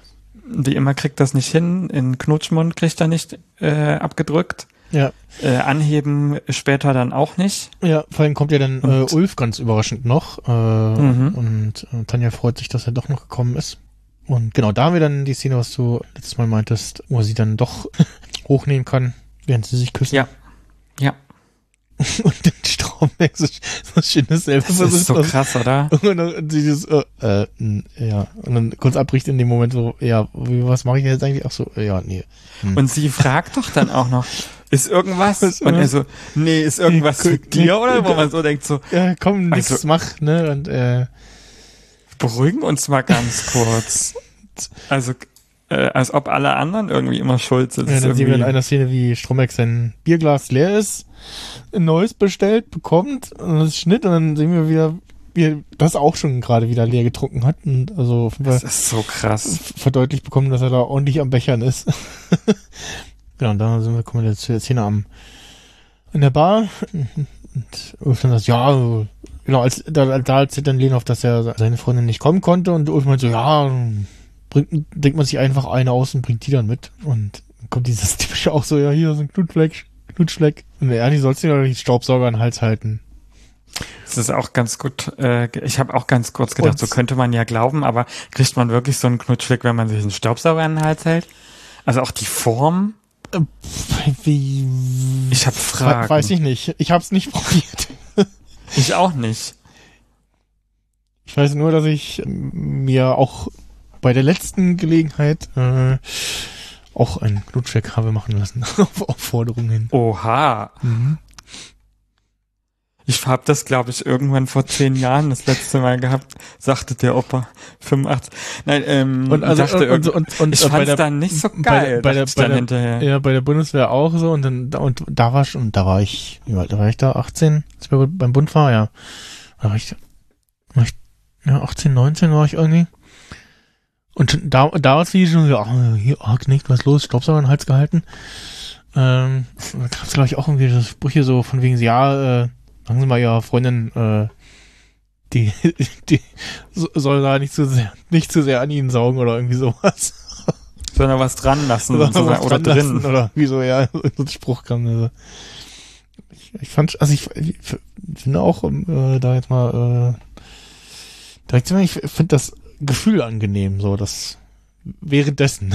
Wie immer kriegt das nicht hin. In Knutschmund kriegt er nicht äh, abgedrückt. Ja. Äh, anheben später dann auch nicht. Ja, vor allem kommt ja dann äh, Ulf ganz überraschend noch. Äh, Mhm. Und äh, Tanja freut sich, dass er doch noch gekommen ist. Und genau, da haben wir dann die Szene, was du letztes Mal meintest, wo er sie dann doch hochnehmen kann, während sie sich küssen. Ja. Ja. Und den Stromberg so, so schön dasselbe Das ist so versucht. krass, oder? Und dann sie das, äh, äh, ja. Und dann kurz abbricht in dem Moment so, ja, wie, was mache ich jetzt eigentlich? Ach so, ja, nee. Und sie fragt doch dann auch noch, ist irgendwas? Was, Und er so, nee, ist irgendwas Nee, mit dir, oder? Wo man so denkt so, Ja, komm, nix Also- mach, ne? Und äh, beruhigen uns mal ganz kurz. Also, äh, als ob alle anderen irgendwie immer schuld sind. Ja, dann sehen wir in einer Szene, wie Stromberg sein Bierglas leer ist, ein neues bestellt, bekommt, und das Schnitt, und dann sehen wir wieder, wie er das auch schon gerade wieder leer getrunken hat, und also jeden das ist so krass. verdeutlicht bekommen, dass er da ordentlich am Bechern ist. ja, und dann sind wir, kommen wir zu der Szene am, in der Bar, und Ulf dann sagt, ja, genau, als, da, da erzählt dann Lehnhoff, dass er seine Freundin nicht kommen konnte, und Ulf meint so, ja, bringt, denkt man sich einfach eine aus und bringt die dann mit. Und dann kommt dieses typische auch so, ja, hier ist ein Knutfleck, Knutschleck. Und die sollst du ja die Staubsauger an den Hals halten. Das ist auch ganz gut. Äh, ich habe auch ganz kurz gedacht, Und- so könnte man ja glauben, aber kriegt man wirklich so einen Knutschfleck, wenn man sich einen Staubsauger an den Hals hält? Also auch die Form? Wie, Ich habe Fragen. Weiß ich nicht. Ich hab's nicht probiert. Ich auch nicht. Ich weiß nur, dass ich mir auch bei der letzten Gelegenheit äh, auch einen Knutschleck habe machen lassen. auf Aufforderung hin. Oha. Mhm. Ich habe das, glaube ich, irgendwann vor zehn Jahren das letzte Mal gehabt, sagte der Opa. 85. Nein, ähm, Und also dachte und, und, und, und ich bei fand's der, dann nicht so bei geil, der- bei der- dachte ich bei dann der- hinterher. Ja, bei der Bundeswehr auch so und dann da- und da war schon, da war ich, wie alt war ich da? 18, als ich bei- beim Bund war, ja. Da war ich, war ich ja, 18, 19 war ich irgendwie. Und da, da war es wie schon so, ah, hier, arg nicht, was los? Staubsauger an den Hals gehalten. Ähm, da gab es, glaube ich, auch irgendwie so Sprüche so von wegen, ja, äh, sagen Sie mal Ihrer Freundin, äh, die, die so- soll da nicht zu sehr, nicht zu sehr an Ihnen saugen oder irgendwie sowas. Sondern was dran lassen was oder dran lassen drin. Oder wieso, ja, so ein Spruch kam. Also. Ich, ich fand, also ich, ich finde auch, äh, da jetzt mal, äh, direkt ich finde das Gefühl angenehm, so, das währenddessen.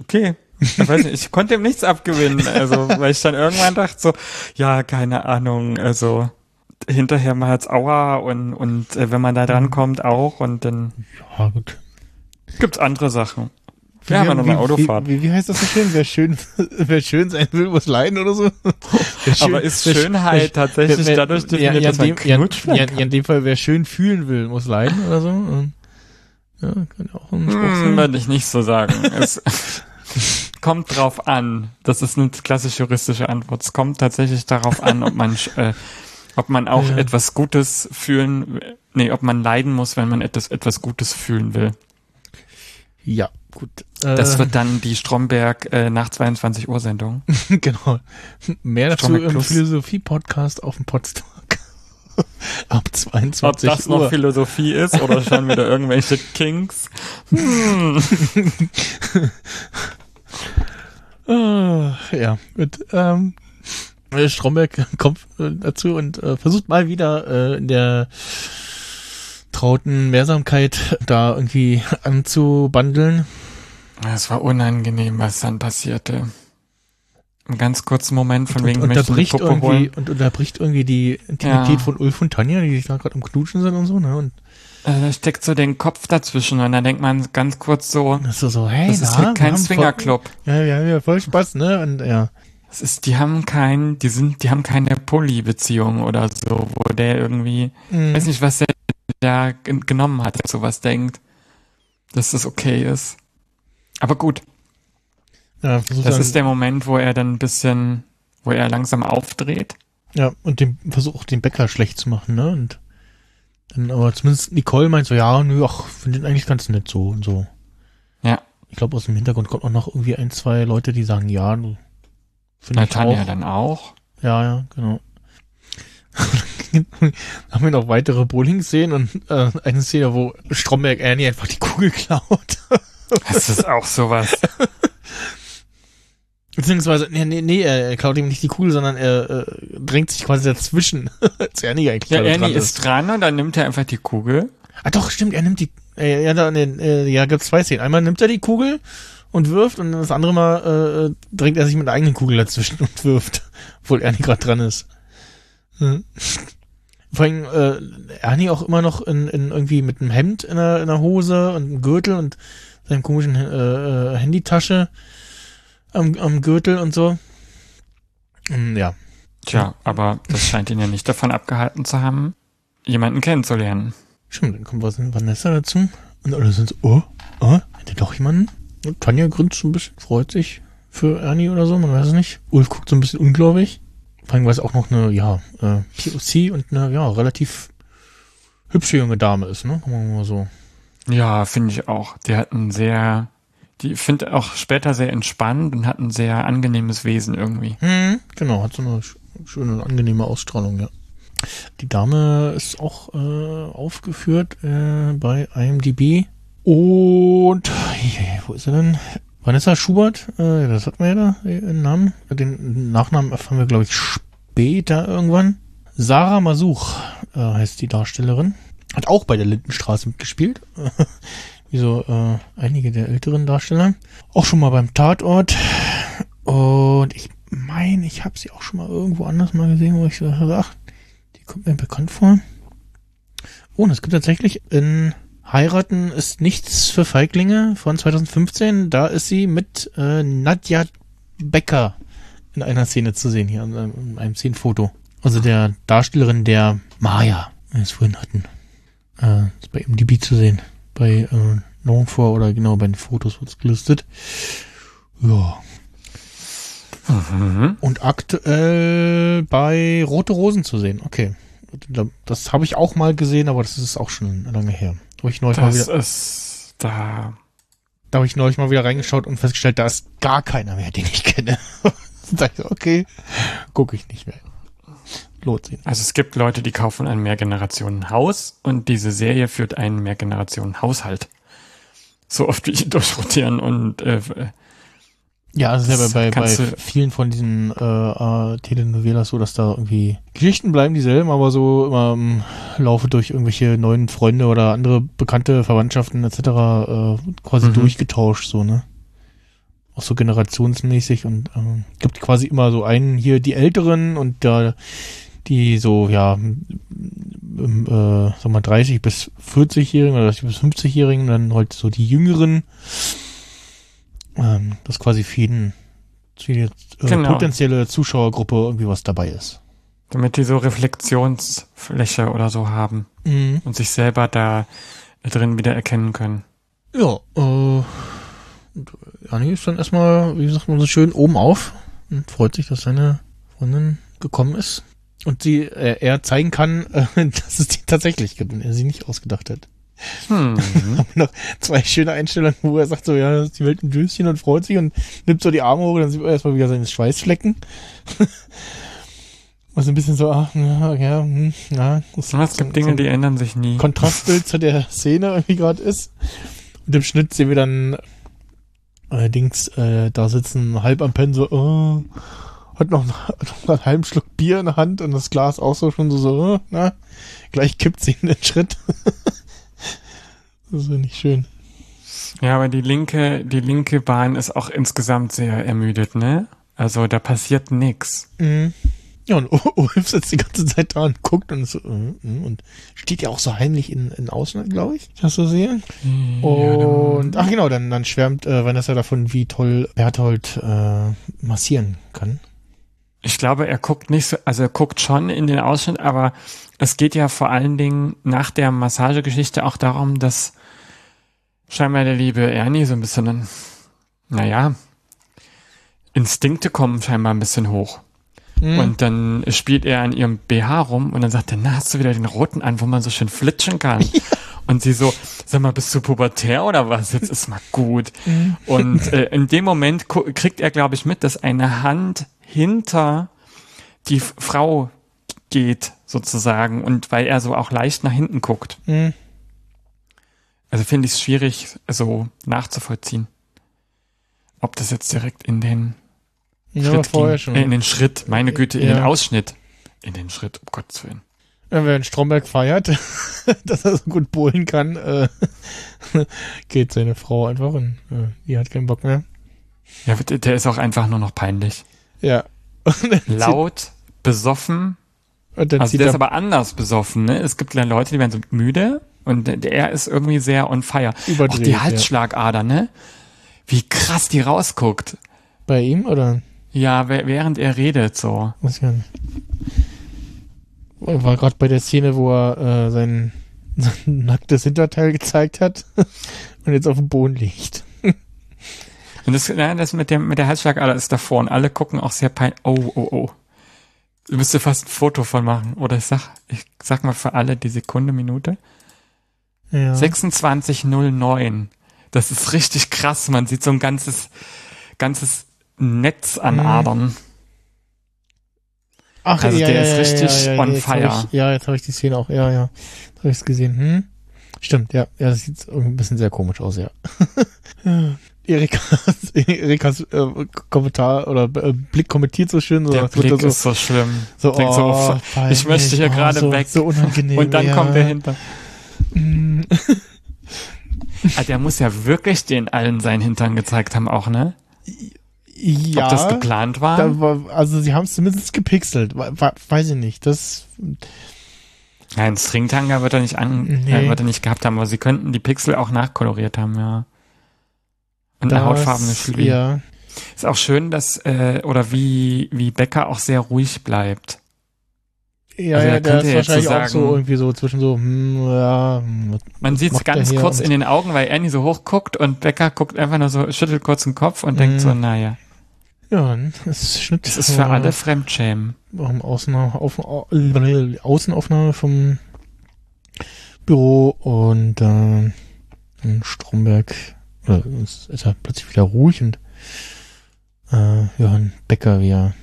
Okay. Ich weiß nicht, ich konnte ihm nichts abgewinnen, also, weil ich dann irgendwann dachte so, ja, keine Ahnung, also, hinterher mal als Aua und, und äh, wenn man da Mhm. dran kommt auch und dann Ja, gut. gibt's andere Sachen. Wir haben ja noch eine Autofahrt. Wie, wie, wie heißt das so schön? Wer schön, wer schön sein will, muss leiden oder so? Schön- Aber ist Schönheit wer- tatsächlich wer- dadurch ja, definiert, ja, dass man in dem, ja, ja, ja, in dem Fall, wer schön fühlen will, muss leiden oder so. Und, ja, kann ja auch ein Spruch Hm, sein. würde ich nicht so sagen. Es kommt drauf an. Das ist eine klassisch juristische Antwort. Es kommt tatsächlich darauf an, ob man, äh, ob man auch Ja. etwas Gutes fühlen, nee, ob man leiden muss, wenn man etwas, etwas Gutes fühlen will. Ja, gut. Das Äh, wird dann die Stromberg äh, nach 22 Uhr Sendung. genau. Mehr dazu Stromberg im. Philosophie-Podcast auf dem Podstock. Ab 22 Ob das noch Uhr. Philosophie ist oder schon wieder irgendwelche Kinks. Hm. Ah, ja, gut. Ähm, äh, Stromberg kommt äh, dazu und äh, versucht mal wieder äh, in der trauten Mehrsamkeit da irgendwie anzubandeln. Es war unangenehm, was dann passierte. einen ganz kurzen Moment von wegen und möchte eine unterbricht irgendwie holen. und unterbricht irgendwie die Intimität Ja. von Ulf und Tanja, die sich da gerade am Knutschen sind und so, ne? Und Äh, da steckt so den Kopf dazwischen und dann denkt man ganz kurz so, das ist so, so hey, das ist na, halt wir kein Swingerclub. Ja, wir haben ja voll Spaß, ne? Und ja. Das ist, die haben kein, die sind, die haben keine Poly-Beziehung oder so, wo der irgendwie, Mhm. weiß nicht, was der da gen- genommen hat, der sowas denkt, dass das okay ist. Aber gut, ja, das ist der Moment, wo er dann ein bisschen, wo er langsam aufdreht. ja, und den versucht den Bäcker schlecht zu machen, ne? Und dann aber zumindest Nicole meint so, ja, nö, ach, finde den eigentlich ganz nett so und so. Ja, Ich glaube, aus dem Hintergrund kommt auch noch irgendwie ein, zwei Leute, die sagen, ja, du finde ich auch. dann auch. Ja, ja, genau. Dann haben wir noch weitere Bowling-Szenen und äh, eine Szene, wo Stromberg Ernie einfach die Kugel klaut. Das ist auch sowas. Beziehungsweise, nee, nee, nee, er klaut ihm nicht die Kugel, sondern er äh, drängt sich quasi dazwischen. Als Ernie eigentlich Ja, Ernie dran ist dran und dann nimmt er einfach die Kugel. Ah doch, stimmt, er nimmt die, äh, ja, da, nee, äh, ja, gibt's zwei Szenen. Einmal nimmt er die Kugel und wirft und das andere Mal äh, drängt er sich mit der eigenen Kugel dazwischen und wirft, obwohl Ernie gerade dran ist. Hm. Vor allem äh, Ernie auch immer noch in, in irgendwie mit einem Hemd in der, in der Hose und einem Gürtel und seinem komischen äh, äh, Handytasche am, am Gürtel und so. Und, ja. Tja, aber das scheint ihn ja nicht davon abgehalten zu haben, jemanden kennenzulernen. Stimmt, dann kommt was Vanessa dazu. Und alle sind so, oh, oh, hätte doch jemanden. Und Tanja grinst so ein bisschen, freut sich für Ernie oder so, man weiß es nicht. Ulf guckt so ein bisschen ungläubig. Vor allem, weil es auch noch eine, ja, äh, POC und eine, ja, relativ hübsche junge Dame ist, ne? Kann man mal so. Ja, finde ich auch. Die hat ein sehr, die finde auch später sehr entspannt und hat ein sehr angenehmes Wesen irgendwie. Hm, genau, hat so eine sch- schöne, angenehme Ausstrahlung, ja. Die Dame ist auch äh, aufgeführt äh, bei IMDb. Und hier, wo ist er denn? Vanessa Schubert, äh, das hat man ja da, äh, den Namen. Den Nachnamen erfahren wir, glaube ich, später irgendwann. Sarah Masuch äh, heißt die Darstellerin. Hat auch bei der Lindenstraße mitgespielt. Wie so äh, einige der älteren Darsteller. Auch schon mal beim Tatort. Und ich meine, ich habe sie auch schon mal irgendwo anders mal gesehen, wo ich so ach, die kommt mir bekannt vor. Oh, und es gibt tatsächlich in Heiraten ist nichts für Feiglinge von 2015. Da ist sie mit äh, Nadja Becker in einer Szene zu sehen, hier in einem, in einem Szenenfoto. Also der Darstellerin der Maya, wie wir es vorhin hatten. Äh, ist bei MDB zu sehen. Bei äh, Longfor oder genau bei den Fotos wird es gelistet. Ja. Und aktuell bei Rote Rosen zu sehen. Okay. Das habe ich auch mal gesehen, aber das ist auch schon lange her. Da habe ich neulich mal Das wieder, ist da. da habe ich neulich mal wieder reingeschaut und festgestellt, da ist gar keiner mehr, den ich kenne. da dachte ich, okay, gucke ich nicht mehr. Sich. nicht. Also es gibt Leute, die kaufen ein Mehrgenerationen-Haus und diese Serie führt einen Mehrgenerationen-Haushalt. So oft wie ich durchrotieren und äh, Ja, es ist ja Das bei, bei, bei vielen von diesen äh, äh, Telenovelas so, dass da irgendwie Geschichten bleiben dieselben, aber so immer im Laufe durch irgendwelche neuen Freunde oder andere bekannte Verwandtschaften etc. Äh, quasi Mhm. durchgetauscht, so, ne? Auch so generationsmäßig und ähm, gibt quasi immer so einen hier die Älteren und da die so, ja, m- m- äh, sag mal 30 bis 40-Jährigen oder 30 bis 50-Jährigen, dann halt so die Jüngeren ähm, dass quasi für jeden, für die äh, Genau. potenzielle Zuschauergruppe irgendwie was dabei ist. damit die so Reflexionsfläche oder so haben Mhm. und sich selber da drin wieder erkennen können. Ja, äh, Jani ist dann erstmal, wie sagt man so schön, oben auf und freut sich, dass seine Freundin gekommen ist. Und sie, äh, er zeigen kann, äh, dass es die tatsächlich gibt und er sie nicht ausgedacht hat. Hm. noch zwei schöne Einstellungen, wo er sagt so, ja, ist die Welt ein Döschen und freut sich und nimmt so die Arme hoch und dann sieht man erstmal wieder seine Schweißflecken. Was ein bisschen so, ach, ja, ja, hm, ja. Das es gibt Dinge, die ändern sich nie. Kontrastbild zu der Szene irgendwie gerade ist. Und im Schnitt sehen wir dann allerdings äh, da sitzen halb am Pen so, oh, hat noch, noch einen halben Schluck Bier in der Hand und das Glas auch so schon so, so oh, na, gleich kippt sie in den Schritt. das ist ja nicht schön. Ja, aber die linke, die linke Bahn ist auch insgesamt sehr ermüdet, ne? Also da passiert nix. Mhm. Ja, und Ulf sitzt die ganze Zeit da und guckt und so, äh, äh, und steht ja auch so heimlich in, in Ausschnitt, glaube ich, das so sehe. Und, ach genau, dann, dann schwärmt äh, Vanessa davon, wie toll Berthold äh, massieren kann. Ich glaube, er guckt nicht so, also er guckt schon in den Ausschnitt, aber es geht ja vor allen Dingen nach der Massagegeschichte auch darum, dass scheinbar der liebe Ernie so ein bisschen, naja, Instinkte kommen scheinbar ein bisschen hoch. Mhm. Und dann spielt er an ihrem BH rum und dann sagt er, na, hast du wieder den roten an, wo man so schön flitschen kann. Und sie so, sag mal, bist du pubertär oder was? Jetzt ist mal gut. Und äh, in dem Moment kriegt er, glaube ich, mit, dass eine Hand hinter die Frau geht, sozusagen. Und weil er so auch leicht nach hinten guckt. Mhm. Also finde ich es schwierig, so nachzuvollziehen. Ob das jetzt direkt in den Ja, Schritt vorher ging. Äh, in den Schritt, meine Güte, in Ja. den Ausschnitt. In den Schritt, um Gottes Willen. Ja, Wenn Stromberg feiert, dass er so gut bohlen kann, äh, geht seine Frau einfach und äh, die hat keinen Bock mehr. Ja, der ist auch einfach nur noch peinlich. Ja. Und dann Laut, besoffen. und dann Also zieht der er ist aber anders besoffen, ne? Es gibt ja Leute, die werden so müde und der- der ist irgendwie sehr on fire. Überdreht, auch die ja. Halsschlagader, ne? Wie krass die rausguckt. bei ihm oder? Ja, wäh- während er redet, so. Weiß ich gar nicht. War gerade bei der Szene, wo er äh, sein, sein nacktes Hinterteil gezeigt hat und jetzt auf dem Boden liegt. Und das, ja, das mit dem, mit der Halsschlagader ist davor und alle gucken auch sehr pein, oh, oh, oh. Du müsstest fast ein Foto von machen. Oder ich sag, ich sag mal für alle die Sekunde, Minute. Ja. 2609. Das ist richtig krass. Man sieht so ein ganzes, ganzes Netz an Mhm. Adern. Ach, Also der ist richtig on jetzt fire. Hab ich, ja, jetzt habe ich die Szene auch. Ja, ja. Jetzt habe ich es gesehen. Hm? Stimmt, ja. Ja, das sieht irgendwie ein bisschen sehr komisch aus, ja. ja. Erikas, Erikas äh, Kommentar oder äh, Blick kommentiert so schön. So, Der Blick er ist so schlimm. so, oh, so, oh, ich möchte hier oh, gerade so, weg. So unangenehm. Und dann ja. kommt der hinter. Mm. Ah, der muss ja wirklich den allen seinen Hintern gezeigt haben auch, ne? Ja. Ob das geplant war? War, also sie haben es zumindest gepixelt. Weiß ich nicht. Das Nein, Stringtanga wird er nicht an, Nee. äh, wird er nicht gehabt haben, aber sie könnten die Pixel auch nachkoloriert haben, ja. Und eine das- hautfarbene Julie. Ja. Ist auch schön, dass, äh, oder wie, wie Becker auch sehr ruhig bleibt. Ja, Also ja, der könnte ist wahrscheinlich so auch so sagen- irgendwie so zwischen so, hm, ja, hm, Man sieht es ganz kurz in den Augen, weil Annie so hoch guckt und Becker guckt einfach nur so, schüttelt kurz den Kopf und Mhm. denkt so, naja, ja, das ist Schnitt. das ist für alle Fremdschämen. um Außenauf auf, äh, Außenaufnahme vom Büro und äh, Stromberg äh, ist, ist er plötzlich wieder ruhig und äh, Johann Becker, wie er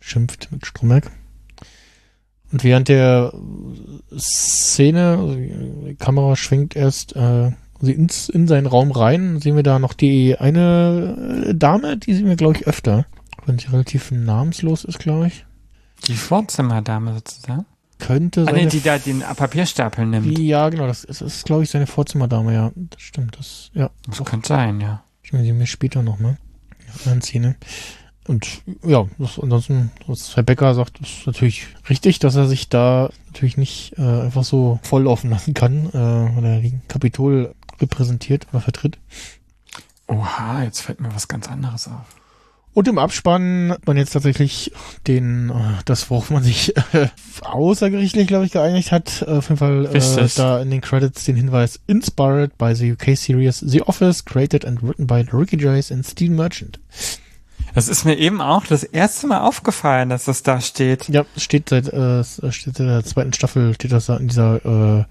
schimpft mit Stromberg. Und während der Szene, also die Kamera schwenkt erst äh, ins, in seinen Raum rein, sehen wir da noch die eine äh, Dame, die sehen wir, glaube ich, öfter. Wenn sie relativ namenslos ist, glaube ich. Die Vorzimmerdame sozusagen. Könnte Ah, seine nee, die da den Papierstapel nimmt. Ja, genau, das ist, ist glaube ich, seine Vorzimmerdame, ja. Das stimmt, das, ja. Das könnte sein, ja. Stimmt, die mir später noch, ne? Ja, eine Szene. Und ja, das, ansonsten, was Herr Becker sagt, ist natürlich richtig, dass er sich da natürlich nicht äh, einfach so voll offen lassen kann, äh, weil er die Kapitol repräsentiert oder vertritt. Oha, jetzt fällt mir was ganz anderes auf. Und im Abspann hat man jetzt tatsächlich den, äh, das, worauf man sich äh, außergerichtlich, glaube ich, geeinigt hat, äh, auf jeden Fall äh, da in den Credits den Hinweis Inspired by the UK series The Office, created and written by Ricky Gervais and Steve Merchant. Das ist mir eben auch das erste Mal aufgefallen, dass das da steht. Ja, steht seit, äh, es steht seit der zweiten Staffel, steht das da in dieser, äh,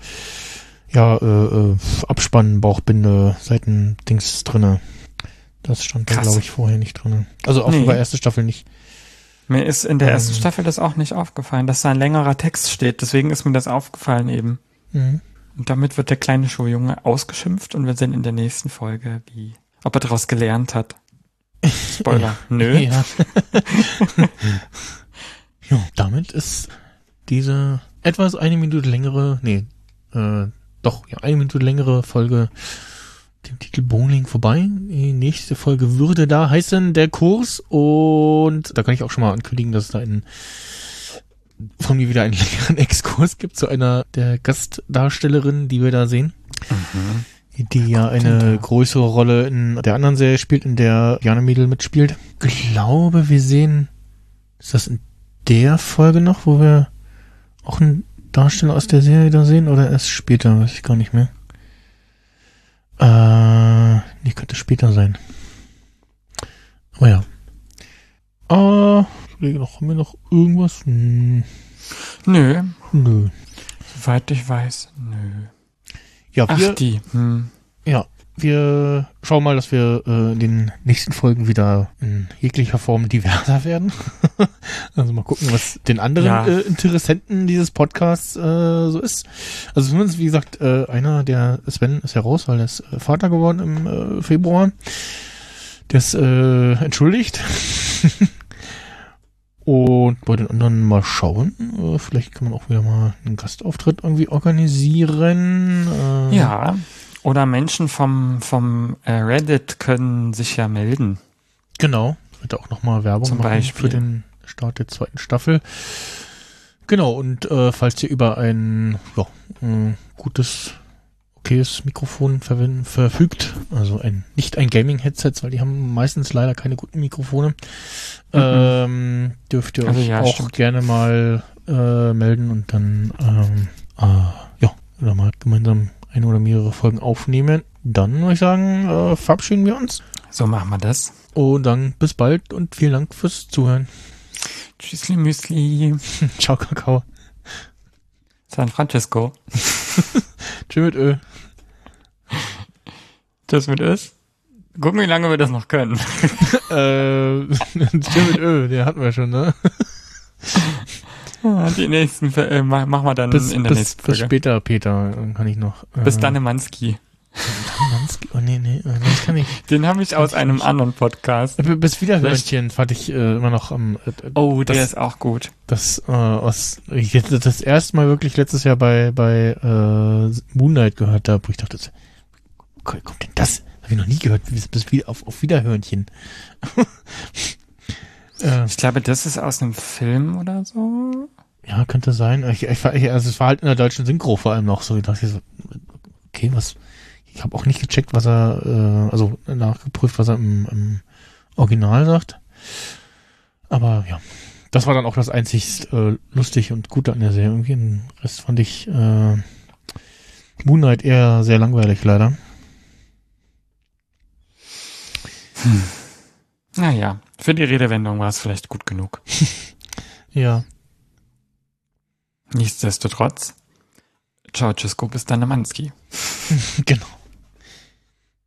ja, äh, äh, Abspann, Bauchbinde, Seiten-Dings drinne. Das stand da, glaube ich, vorher nicht drinne. Also auch Nee. bei erste Staffel nicht. Mir ist in der Ähm. ersten Staffel das auch nicht aufgefallen, dass da ein längerer Text steht. Deswegen ist mir das aufgefallen eben. Mhm. Und damit wird der kleine Schuljunge ausgeschimpft und wir sehen in der nächsten Folge, wie, ob er daraus gelernt hat. Spoiler. Nö. Ja. ja, damit ist diese etwas eine Minute längere, nee, äh, doch, ja, eine Minute längere Folge dem Titel Bowling vorbei. Die nächste Folge würde da heißen Der Kurs und da kann ich auch schon mal ankündigen, dass es da einen von mir wieder einen längeren Exkurs gibt zu einer der Gastdarstellerinnen, die wir da sehen. Die ja eine größere Rolle in der anderen Serie spielt, in der Jana Mädel mitspielt. Ich glaube, wir sehen, ist das in der Folge noch, wo wir auch einen Darsteller aus der Serie da sehen oder erst später, weiß ich gar nicht mehr. Äh, nee, könnte später sein. Aber ja. Äh, ich überlege noch, haben wir noch irgendwas? Hm, Nö, nö. soweit ich weiß, nö. Ja, Ach, wir, die. Hm. ja, wir schauen mal, dass wir äh, in den nächsten Folgen wieder in jeglicher Form diverser werden. also mal gucken, was den anderen Ja. äh, Interessenten dieses Podcasts äh, so ist. Also zumindest, wie gesagt, äh, einer, der Sven ist ja raus, weil er ist äh, Vater geworden im äh, Februar. Der ist äh, entschuldigt. Und bei den anderen mal schauen. Äh, vielleicht kann man auch wieder mal einen Gastauftritt irgendwie organisieren. Äh, Ja. Oder Menschen vom, vom äh, Reddit können sich ja melden. Genau. Wird auch nochmal Werbung Zum machen Beispiel. für den Start der zweiten Staffel. Genau, und äh, falls ihr über ein ja, äh, gutes, okayes Mikrofon verfügt, also ein nicht ein Gaming-Headset, weil die haben meistens leider keine guten Mikrofone, ähm, dürft ihr Also euch ja, auch stimmt. gerne mal äh, melden und dann ähm, äh, ja, oder mal gemeinsam eine oder mehrere Folgen aufnehmen. Dann würde ich sagen, äh, verabschieden wir uns. So machen wir das. Und dann bis bald und vielen Dank fürs Zuhören. Tschüssli Müsli. Ciao, Kakao. San Francisco. Tschüss mit Ö. Das mit ist. Gucken, wie lange wir das noch können. äh, Tschüss mit Ö, den hatten wir schon, ne? Die nächsten, äh, ma- machen wir dann Bis, in der bis, nächsten bis Folge. später, Peter, kann ich noch. Äh, Bis dann Manski. Manski- Oh, nee, nee, äh, das kann ich. Den habe ich aus einem anderen Podcast. Äh, Bis Wiederhörnchen fand ich äh, immer noch am. Äh, Oh, der das, ist auch gut. das, äh, aus, ich jetzt das erste Mal wirklich letztes Jahr bei, bei äh, Moonlight gehört habe, wo ich dachte, kommt denn das? Habe ich noch nie gehört, bis, bis wieder auf, auf Wiederhörnchen. äh, Ich glaube, das ist aus einem Film oder so. Ja, könnte sein. Ich, ich, also es war halt in der deutschen Synchro vor allem noch so. Ich dachte so, okay, was? Ich habe auch nicht gecheckt, was er, äh, also nachgeprüft, was er im, im Original sagt. Aber ja, das war dann auch das einzig äh, lustig und Gute an der Serie. Irgendwie den Rest fand ich äh, Moonlight eher sehr langweilig, leider. Naja, für die Redewendung war es vielleicht gut genug. Ja, Nichtsdestotrotz, Ceausescu bis dann Manski. genau.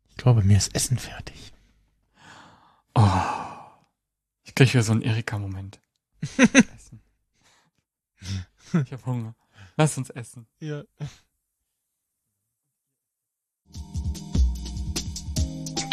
Ich glaube, mir ist Essen fertig. Oh, ich kriege hier so einen Erika-Moment. Essen. Ich habe Hunger. Lass uns essen. Ja.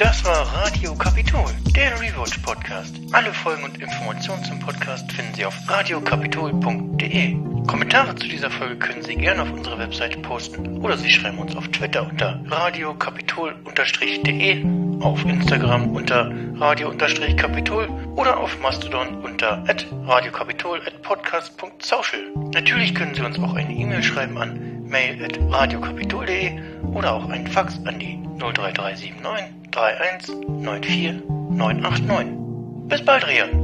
Das war Radio Kapitol, der Rewatch Podcast. Alle Folgen und Informationen zum Podcast finden Sie auf radiokapitol.de. Kommentare zu dieser Folge können Sie gerne auf unserer Webseite posten oder Sie schreiben uns auf Twitter unter radiokapitol-de, auf Instagram unter radio-kapitol oder auf Mastodon unter radiokapitol@podcast.social. Natürlich können Sie uns auch eine E-Mail schreiben an mail@radiokapitol.de oder auch einen Fax an die 03379 31 94 989. Bis bald, Rian.